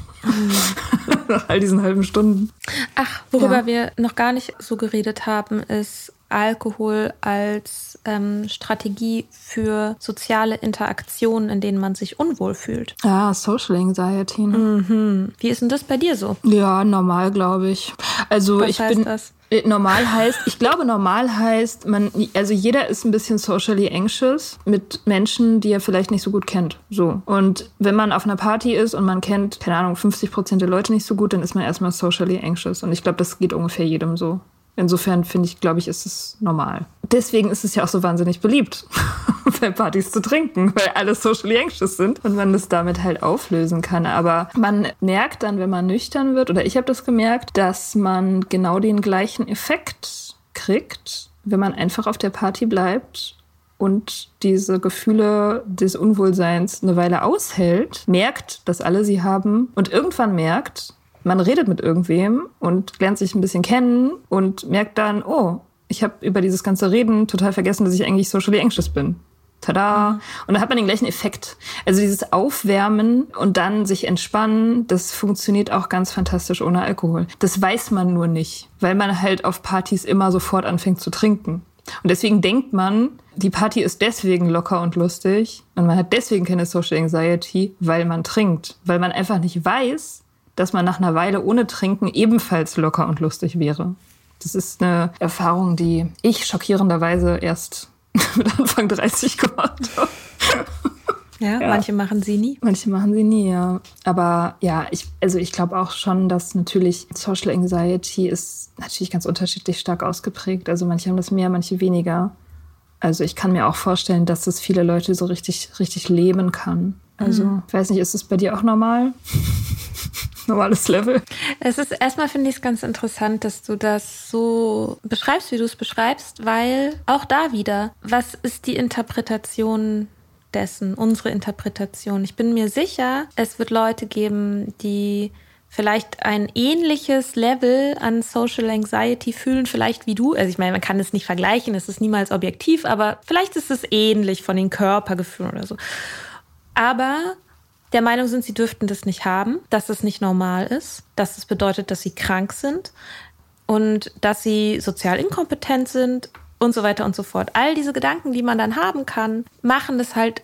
A: Nach all diesen halben Stunden.
D: Ach, worüber ja. wir noch gar nicht so geredet haben, ist Alkohol als ähm, Strategie für soziale Interaktionen, in denen man sich unwohl fühlt.
A: Ah, Social Anxiety. Ne?
D: Mhm. Wie ist denn das bei dir so?
A: Ja, normal, glaube ich. Also
D: Was
A: ich
D: heißt
A: bin.
D: Das?
A: Äh, normal heißt, ich glaube, normal heißt, man, also jeder ist ein bisschen socially anxious mit Menschen, die er vielleicht nicht so gut kennt. So. Und wenn man auf einer Party ist und man kennt, keine Ahnung, 50 Prozent der Leute nicht so gut, dann ist man erstmal socially anxious. Und ich glaube, das geht ungefähr jedem so. Insofern finde ich, glaube ich, ist es normal. Deswegen ist es ja auch so wahnsinnig beliebt, bei Partys zu trinken, weil alle socially anxious sind und man das damit halt auflösen kann. Aber man merkt dann, wenn man nüchtern wird, oder ich habe das gemerkt, dass man genau den gleichen Effekt kriegt, wenn man einfach auf der Party bleibt und diese Gefühle des Unwohlseins eine Weile aushält, merkt, dass alle sie haben und irgendwann merkt, man redet mit irgendwem und lernt sich ein bisschen kennen und merkt dann, oh, ich habe über dieses ganze Reden total vergessen, dass ich eigentlich socially anxious bin. Tada! Mhm. Und dann hat man den gleichen Effekt. Also dieses Aufwärmen und dann sich entspannen, das funktioniert auch ganz fantastisch ohne Alkohol. Das weiß man nur nicht, weil man halt auf Partys immer sofort anfängt zu trinken. Und deswegen denkt man, die Party ist deswegen locker und lustig und man hat deswegen keine Social Anxiety, weil man trinkt. Weil man einfach nicht weiß, dass man nach einer Weile ohne Trinken ebenfalls locker und lustig wäre. Das ist eine Erfahrung, die ich schockierenderweise erst mit Anfang 30 gemacht habe.
D: Ja, ja, manche machen sie nie.
A: Manche machen sie nie, ja. Aber ja, ich, also ich glaube auch schon, dass natürlich Social Anxiety ist natürlich ganz unterschiedlich stark ausgeprägt. Also manche haben das mehr, manche weniger. Also ich kann mir auch vorstellen, dass das viele Leute so richtig, richtig leben kann. Also, mhm. ich weiß nicht, ist das bei dir auch normal? normales Level.
D: Es ist erstmal finde ich es ganz interessant, dass du das so beschreibst, wie du es beschreibst, weil auch da wieder, was ist die Interpretation dessen, unsere Interpretation? Ich bin mir sicher, es wird Leute geben, die vielleicht ein ähnliches Level an Social Anxiety fühlen, vielleicht wie du. Also ich meine, man kann es nicht vergleichen, es ist niemals objektiv, aber vielleicht ist es ähnlich von den Körpergefühlen oder so. Aber der Meinung sind, sie dürften das nicht haben, dass es nicht normal ist, dass es bedeutet, dass sie krank sind und dass sie sozial inkompetent sind und so weiter und so fort. All diese Gedanken, die man dann haben kann, machen es halt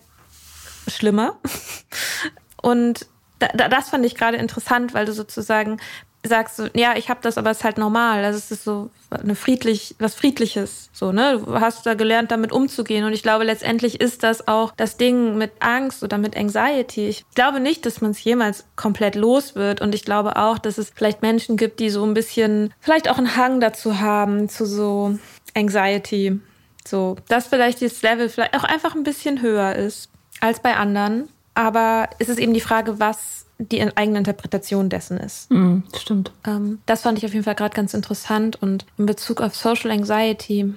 D: schlimmer. Und das fand ich gerade interessant, weil du sozusagen sagst du, ja, ich habe das, aber es ist halt normal. Also es ist so eine friedlich, was Friedliches. So, ne? Du hast da gelernt, damit umzugehen. Und ich glaube, letztendlich ist das auch das Ding mit Angst oder mit Anxiety. Ich glaube nicht, dass man es jemals komplett los wird. Und ich glaube auch, dass es vielleicht Menschen gibt, die so ein bisschen, vielleicht auch einen Hang dazu haben, zu so Anxiety. So, dass vielleicht das Level vielleicht auch einfach ein bisschen höher ist als bei anderen. Aber es ist eben die Frage, was die eigene Interpretation dessen ist.
A: Mm, stimmt.
D: Ähm, das fand ich auf jeden Fall gerade ganz interessant. Und in Bezug auf Social Anxiety,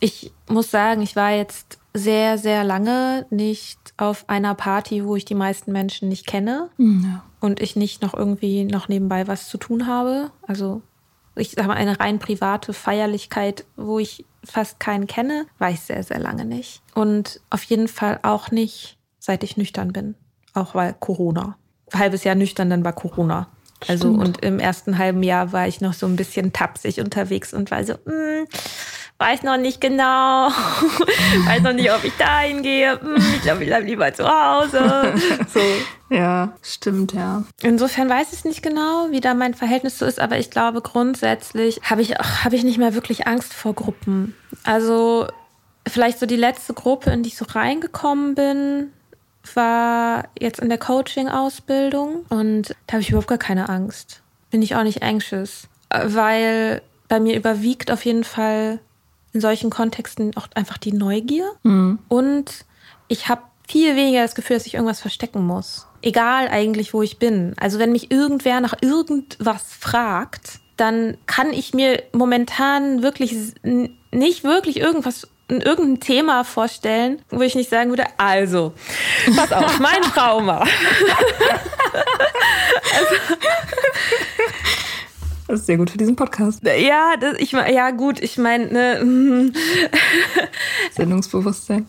D: ich muss sagen, ich war jetzt sehr, sehr lange nicht auf einer Party, wo ich die meisten Menschen nicht kenne
A: mm, ja.
D: und ich nicht noch irgendwie noch nebenbei was zu tun habe. Also ich sage mal, eine rein private Feierlichkeit, wo ich fast keinen kenne, war ich sehr, sehr lange nicht. Und auf jeden Fall auch nicht, seit ich nüchtern bin. Auch weil Corona halbes Jahr nüchtern, dann war Corona. Also Stimmt. und im ersten halben Jahr war ich noch so ein bisschen tapsig unterwegs und war so, mm, weiß noch nicht genau, weiß noch nicht, ob ich da hingehe. Hm, ich glaube, ich bleibe lieber zu Hause. So.
A: Ja, stimmt, ja.
D: Insofern weiß ich nicht genau, wie da mein Verhältnis so ist, aber ich glaube, grundsätzlich habe ich, hab ich nicht mehr wirklich Angst vor Gruppen. Also vielleicht so die letzte Gruppe, in die ich so reingekommen bin, war jetzt in der Coaching-Ausbildung und da habe ich überhaupt gar keine Angst. Bin ich auch nicht anxious, weil bei mir überwiegt auf jeden Fall in solchen Kontexten auch einfach die Neugier mhm. und ich habe viel weniger das Gefühl, dass ich irgendwas verstecken muss. Egal eigentlich, wo ich bin. Also wenn mich irgendwer nach irgendwas fragt, dann kann ich mir momentan wirklich nicht wirklich irgendwas irgendein Thema vorstellen, wo ich nicht sagen würde, also, pass auf, mein Trauma.
A: also, das ist sehr gut für diesen Podcast.
D: Ja, das, ich, ja gut, ich meine, ne,
A: Sendungsbewusstsein.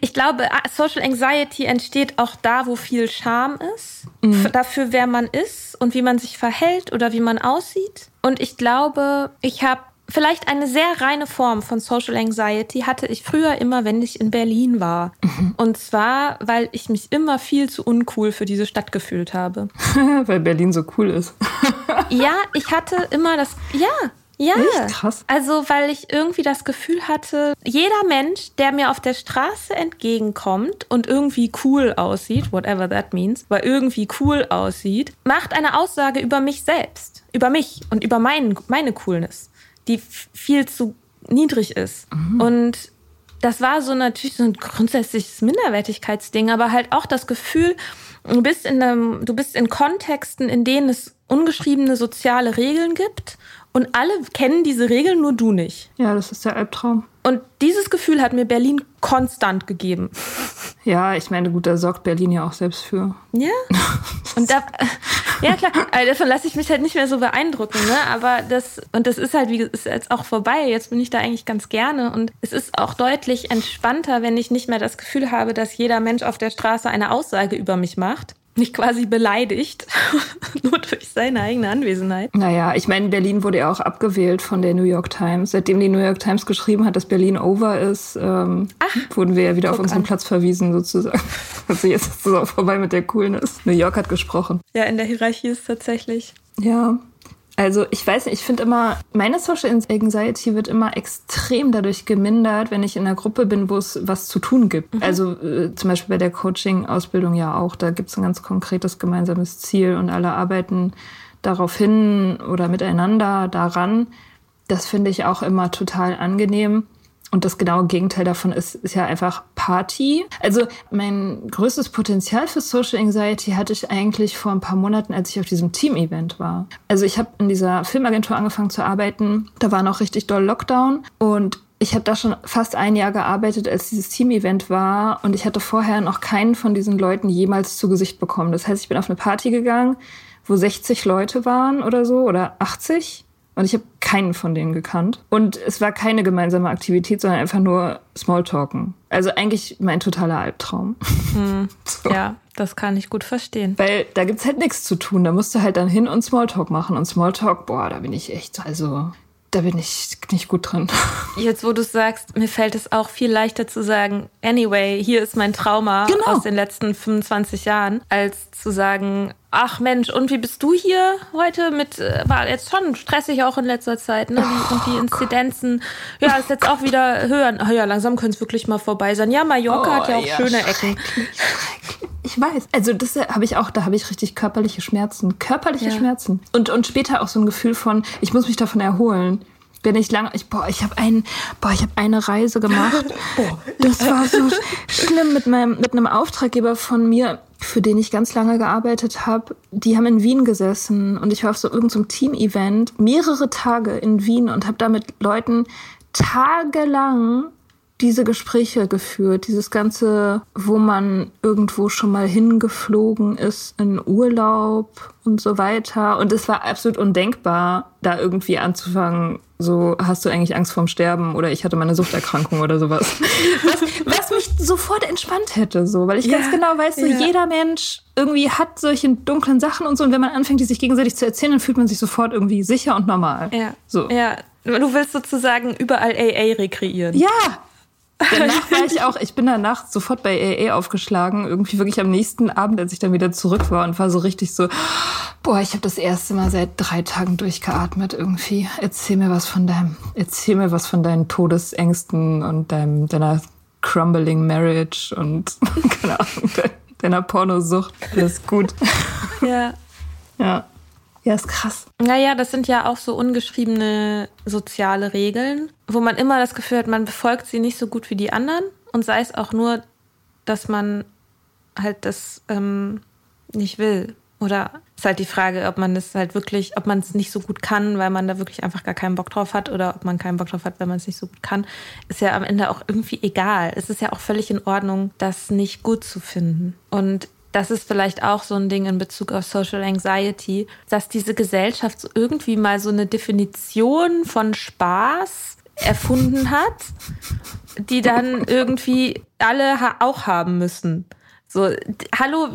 D: Ich glaube, ah, Social Anxiety entsteht auch da, wo viel Scham ist, mhm. dafür, wer man ist und wie man sich verhält oder wie man aussieht. Und ich glaube, ich habe Vielleicht eine sehr reine Form von Social Anxiety hatte ich früher immer, wenn ich in Berlin war. Mhm. Und zwar, weil ich mich immer viel zu uncool für diese Stadt gefühlt habe.
A: weil Berlin so cool ist.
D: ja, ich hatte immer das, ja, ja,
A: Echt? krass.
D: Also, weil ich irgendwie das Gefühl hatte, jeder Mensch, der mir auf der Straße entgegenkommt und irgendwie cool aussieht, whatever that means, weil irgendwie cool aussieht, macht eine Aussage über mich selbst, über mich und über mein, meine Coolness die viel zu niedrig ist. Mhm. Und das war so natürlich so ein grundsätzliches Minderwertigkeitsding, aber halt auch das Gefühl, du bist in einem, du bist in Kontexten, in denen es ungeschriebene soziale Regeln gibt und alle kennen diese Regeln, nur du nicht.
A: Ja, das ist der Albtraum.
D: Und dieses Gefühl hat mir Berlin konstant gegeben.
A: Ja, ich meine, gut, da sorgt Berlin ja auch selbst für.
D: Ja. Und da, ja klar, also davon lasse ich mich halt nicht mehr so beeindrucken, ne? Aber das, und das ist halt, wie ist jetzt auch vorbei. Jetzt bin ich da eigentlich ganz gerne. Und es ist auch deutlich entspannter, wenn ich nicht mehr das Gefühl habe, dass jeder Mensch auf der Straße eine Aussage über mich macht mich quasi beleidigt, nur durch seine eigene Anwesenheit.
A: Naja, ich meine, Berlin wurde ja auch abgewählt von der New York Times. Seitdem die New York Times geschrieben hat, dass Berlin over ist, ähm, Ach, wurden wir ja wieder auf unseren an. Platz verwiesen, sozusagen. Also jetzt ist es auch vorbei mit der Coolness. New York hat gesprochen.
D: Ja, in der Hierarchie ist tatsächlich.
A: Ja, also ich weiß nicht, ich finde immer, meine Social Anxiety wird immer extrem dadurch gemindert, wenn ich in einer Gruppe bin, wo es was zu tun gibt. Mhm. Also äh, zum Beispiel bei der Coaching-Ausbildung ja auch, da gibt es ein ganz konkretes gemeinsames Ziel und alle arbeiten darauf hin oder miteinander daran. Das finde ich auch immer total angenehm. Und das genaue Gegenteil davon ist, ist ja einfach Party. Also mein größtes Potenzial für Social Anxiety hatte ich eigentlich vor ein paar Monaten, als ich auf diesem Team-Event war. Also ich habe in dieser Filmagentur angefangen zu arbeiten. Da war noch richtig doll Lockdown und ich habe da schon fast ein Jahr gearbeitet, als dieses Team-Event war und ich hatte vorher noch keinen von diesen Leuten jemals zu Gesicht bekommen. Das heißt, ich bin auf eine Party gegangen, wo 60 Leute waren oder so oder 80 und ich habe keinen von denen gekannt. Und es war keine gemeinsame Aktivität, sondern einfach nur Smalltalken. Also eigentlich mein totaler Albtraum.
D: Hm. So. Ja, das kann ich gut verstehen.
A: Weil da gibt's halt nichts zu tun. Da musst du halt dann hin und Smalltalk machen. Und Smalltalk, boah, da bin ich echt, also da bin ich nicht gut drin.
D: Jetzt, wo du sagst, mir fällt es auch viel leichter zu sagen, anyway, hier ist mein Trauma genau. aus den letzten 25 Jahren, als zu sagen, ach Mensch, und wie bist du hier heute mit, äh, war jetzt schon stressig auch in letzter Zeit, ne? Die, und die Inzidenzen, ja, ist jetzt auch wieder höher. Ja, langsam könnte es wirklich mal vorbei sein. Ja, Mallorca oh, hat ja auch ja, schöne Ecken.
A: Ich weiß. Also das habe ich auch, da habe ich richtig körperliche Schmerzen. Körperliche ja. Schmerzen. Und, und später auch so ein Gefühl von, ich muss mich davon erholen wenn ich lange, ich, boah, ich habe ein, boah, ich habe eine Reise gemacht. oh. Das war so schlimm mit meinem, mit einem Auftraggeber von mir für den ich ganz lange gearbeitet habe, die haben in Wien gesessen und ich war auf so irgendeinem Team-Event mehrere Tage in Wien und habe da mit Leuten tagelang diese Gespräche geführt, dieses ganze, wo man irgendwo schon mal hingeflogen ist in Urlaub und so weiter. Und es war absolut undenkbar, da irgendwie anzufangen, so hast du eigentlich Angst vorm Sterben oder ich hatte meine Suchterkrankung oder sowas. Was, was mich sofort entspannt hätte, so, weil ich ja, ganz genau weiß, so ja. jeder Mensch irgendwie hat solche dunklen Sachen und so. Und wenn man anfängt, die sich gegenseitig zu erzählen, dann fühlt man sich sofort irgendwie sicher und normal.
D: Ja.
A: So.
D: Ja, Du willst sozusagen überall AA rekreieren.
A: Ja, Danach war ich auch, ich bin danach sofort bei AA aufgeschlagen, irgendwie wirklich am nächsten Abend, als ich dann wieder zurück war und war so richtig so, boah, ich habe das erste Mal seit drei Tagen durchgeatmet irgendwie. Erzähl mir was von deinem, erzähl mir was von deinen Todesängsten und deinem, deiner crumbling marriage und keine Ahnung, deiner Pornosucht. Alles gut.
D: Ja.
A: Ja. Ja, ist krass.
D: Naja, das sind ja auch so ungeschriebene soziale Regeln, wo man immer das Gefühl hat, man befolgt sie nicht so gut wie die anderen. Und sei es auch nur, dass man halt das ähm, nicht will. Oder ist halt die Frage, ob man das halt wirklich, ob man es nicht so gut kann, weil man da wirklich einfach gar keinen Bock drauf hat oder ob man keinen Bock drauf hat, weil man es nicht so gut kann, ist ja am Ende auch irgendwie egal. Es ist ja auch völlig in Ordnung, das nicht gut zu finden. Und das ist vielleicht auch so ein Ding in Bezug auf Social Anxiety, dass diese Gesellschaft irgendwie mal so eine Definition von Spaß erfunden hat, die dann irgendwie alle auch haben müssen. So, hallo,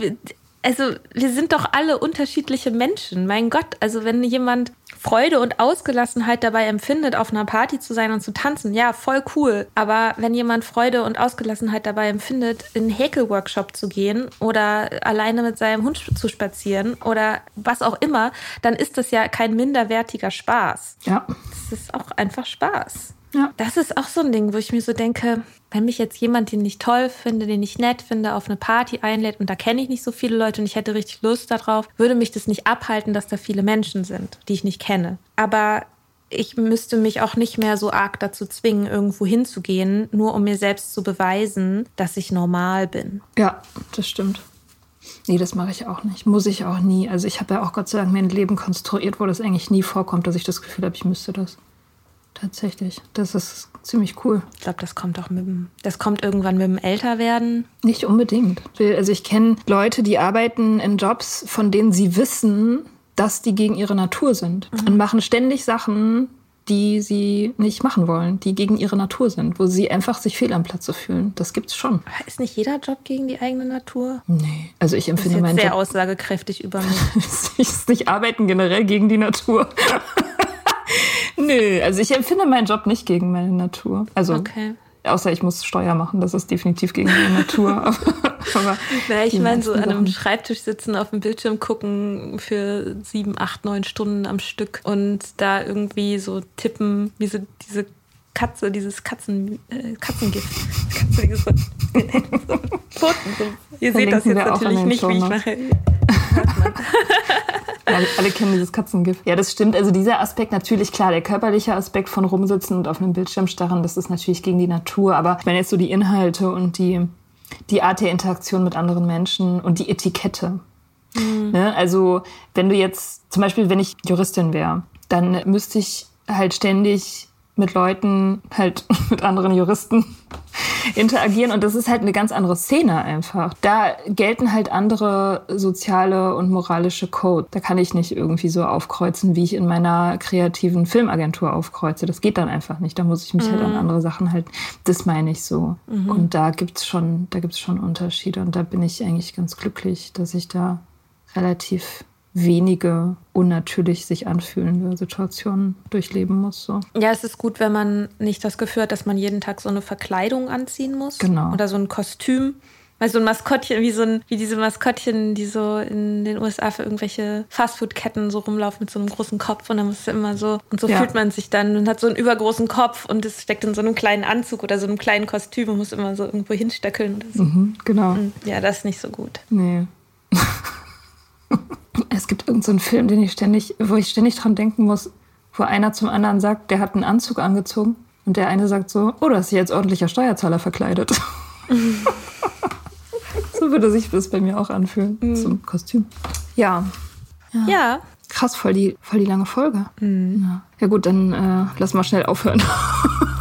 D: also wir sind doch alle unterschiedliche Menschen. Mein Gott, also wenn jemand Freude und Ausgelassenheit dabei empfindet, auf einer Party zu sein und zu tanzen, ja, voll cool. Aber wenn jemand Freude und Ausgelassenheit dabei empfindet, in einen Häkelworkshop zu gehen oder alleine mit seinem Hund zu spazieren oder was auch immer, dann ist das ja kein minderwertiger Spaß.
A: Ja.
D: Das ist auch einfach Spaß.
A: Ja.
D: Das ist auch so ein Ding, wo ich mir so denke, wenn mich jetzt jemand, den ich toll finde, den ich nett finde, auf eine Party einlädt und da kenne ich nicht so viele Leute und ich hätte richtig Lust darauf, würde mich das nicht abhalten, dass da viele Menschen sind, die ich nicht kenne. Aber ich müsste mich auch nicht mehr so arg dazu zwingen, irgendwo hinzugehen, nur um mir selbst zu beweisen, dass ich normal bin.
A: Ja, das stimmt. Nee, das mache ich auch nicht. Muss ich auch nie. Also ich habe ja auch Gott sei Dank mein Leben konstruiert, wo das eigentlich nie vorkommt, dass ich das Gefühl habe, ich müsste das. Tatsächlich. Das ist ziemlich cool.
D: Ich glaube, das kommt auch mit dem, das kommt irgendwann mit dem Älterwerden.
A: Nicht unbedingt. Also ich kenne Leute, die arbeiten in Jobs, von denen sie wissen, dass die gegen ihre Natur sind. Mhm. Und machen ständig Sachen, die sie nicht machen wollen, die gegen ihre Natur sind, wo sie einfach sich fehl am Platze fühlen. Das gibt's schon.
D: Ist nicht jeder Job gegen die eigene Natur?
A: Nee. Also ich empfinde
D: das ist
A: meinen
D: sehr
A: Job.
D: aussagekräftig über mich.
A: ist nicht arbeiten generell gegen die Natur. Nö, also ich empfinde meinen Job nicht gegen meine Natur. Also
D: Okay.
A: außer ich muss Steuer machen, das ist definitiv gegen meine Natur. aber,
D: Na, ich meine, so an einem Schreibtisch sitzen, auf dem Bildschirm gucken für sieben, acht, neun Stunden am Stück und da irgendwie so tippen, wie so diese Katze, dieses Katzen, äh, Katzengift. Katze, die so, so Pfoten, so. Ihr seht das jetzt natürlich nicht, wie ich mache.
A: Alle, alle kennen dieses Katzengift. Ja, das stimmt. Also dieser Aspekt natürlich, klar, der körperliche Aspekt von rumsitzen und auf einem Bildschirm starren, das ist natürlich gegen die Natur. Aber ich meine jetzt so die Inhalte und die, die Art der Interaktion mit anderen Menschen und die Etikette. Ne? Also wenn du jetzt, zum Beispiel, wenn ich Juristin wäre, dann müsste ich halt ständig mit Leuten, halt mit anderen Juristen interagieren und das ist halt eine ganz andere Szene einfach. Da gelten halt andere soziale und moralische Code. Da kann ich nicht irgendwie so aufkreuzen, wie ich in meiner kreativen Filmagentur aufkreuze. Das geht dann einfach nicht. Da muss ich mich halt an andere Sachen halten. Das meine ich so. Und da gibt's schon, da gibt's schon Unterschiede und da bin ich eigentlich ganz glücklich, dass ich da relativ wenige unnatürlich sich anfühlende Situationen durchleben muss. So.
D: Ja, es ist gut, wenn man nicht das Gefühl hat, dass man jeden Tag so eine Verkleidung anziehen muss.
A: Genau.
D: Oder so ein Kostüm. Weil so ein Maskottchen, wie so ein, wie diese Maskottchen, die so in den USA für irgendwelche Fastfood-Ketten so rumlaufen mit so einem großen Kopf und dann muss du immer so, und so
A: Ja.
D: fühlt man sich dann und hat so einen übergroßen Kopf und es steckt in so einem kleinen Anzug oder so einem kleinen Kostüm und muss immer so irgendwo hinstöckeln oder so.
A: Mhm, genau.
D: Ja, das ist nicht so gut.
A: Nee. es gibt irgendeinen so einen Film, den ich ständig, wo ich ständig dran denken muss, wo einer zum anderen sagt, der hat einen Anzug angezogen und der eine sagt so, oh, das ist jetzt ordentlicher Steuerzahler verkleidet. so würde sich das bei mir auch anfühlen, zum Kostüm. Ja,
D: Ja.
A: krass, voll die, voll die lange Folge. Ja. ja gut, dann äh, lass mal schnell aufhören.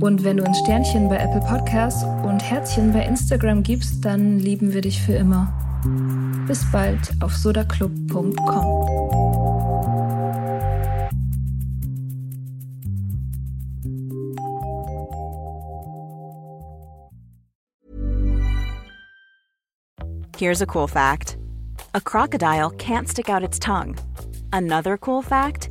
A: Und wenn du uns Sternchen bei Apple Podcasts und Herzchen bei Instagram gibst, dann lieben wir dich für immer. Bis bald auf sodaclub.com.
E: Here's a cool fact a crocodile can't stick out its tongue. Another cool fact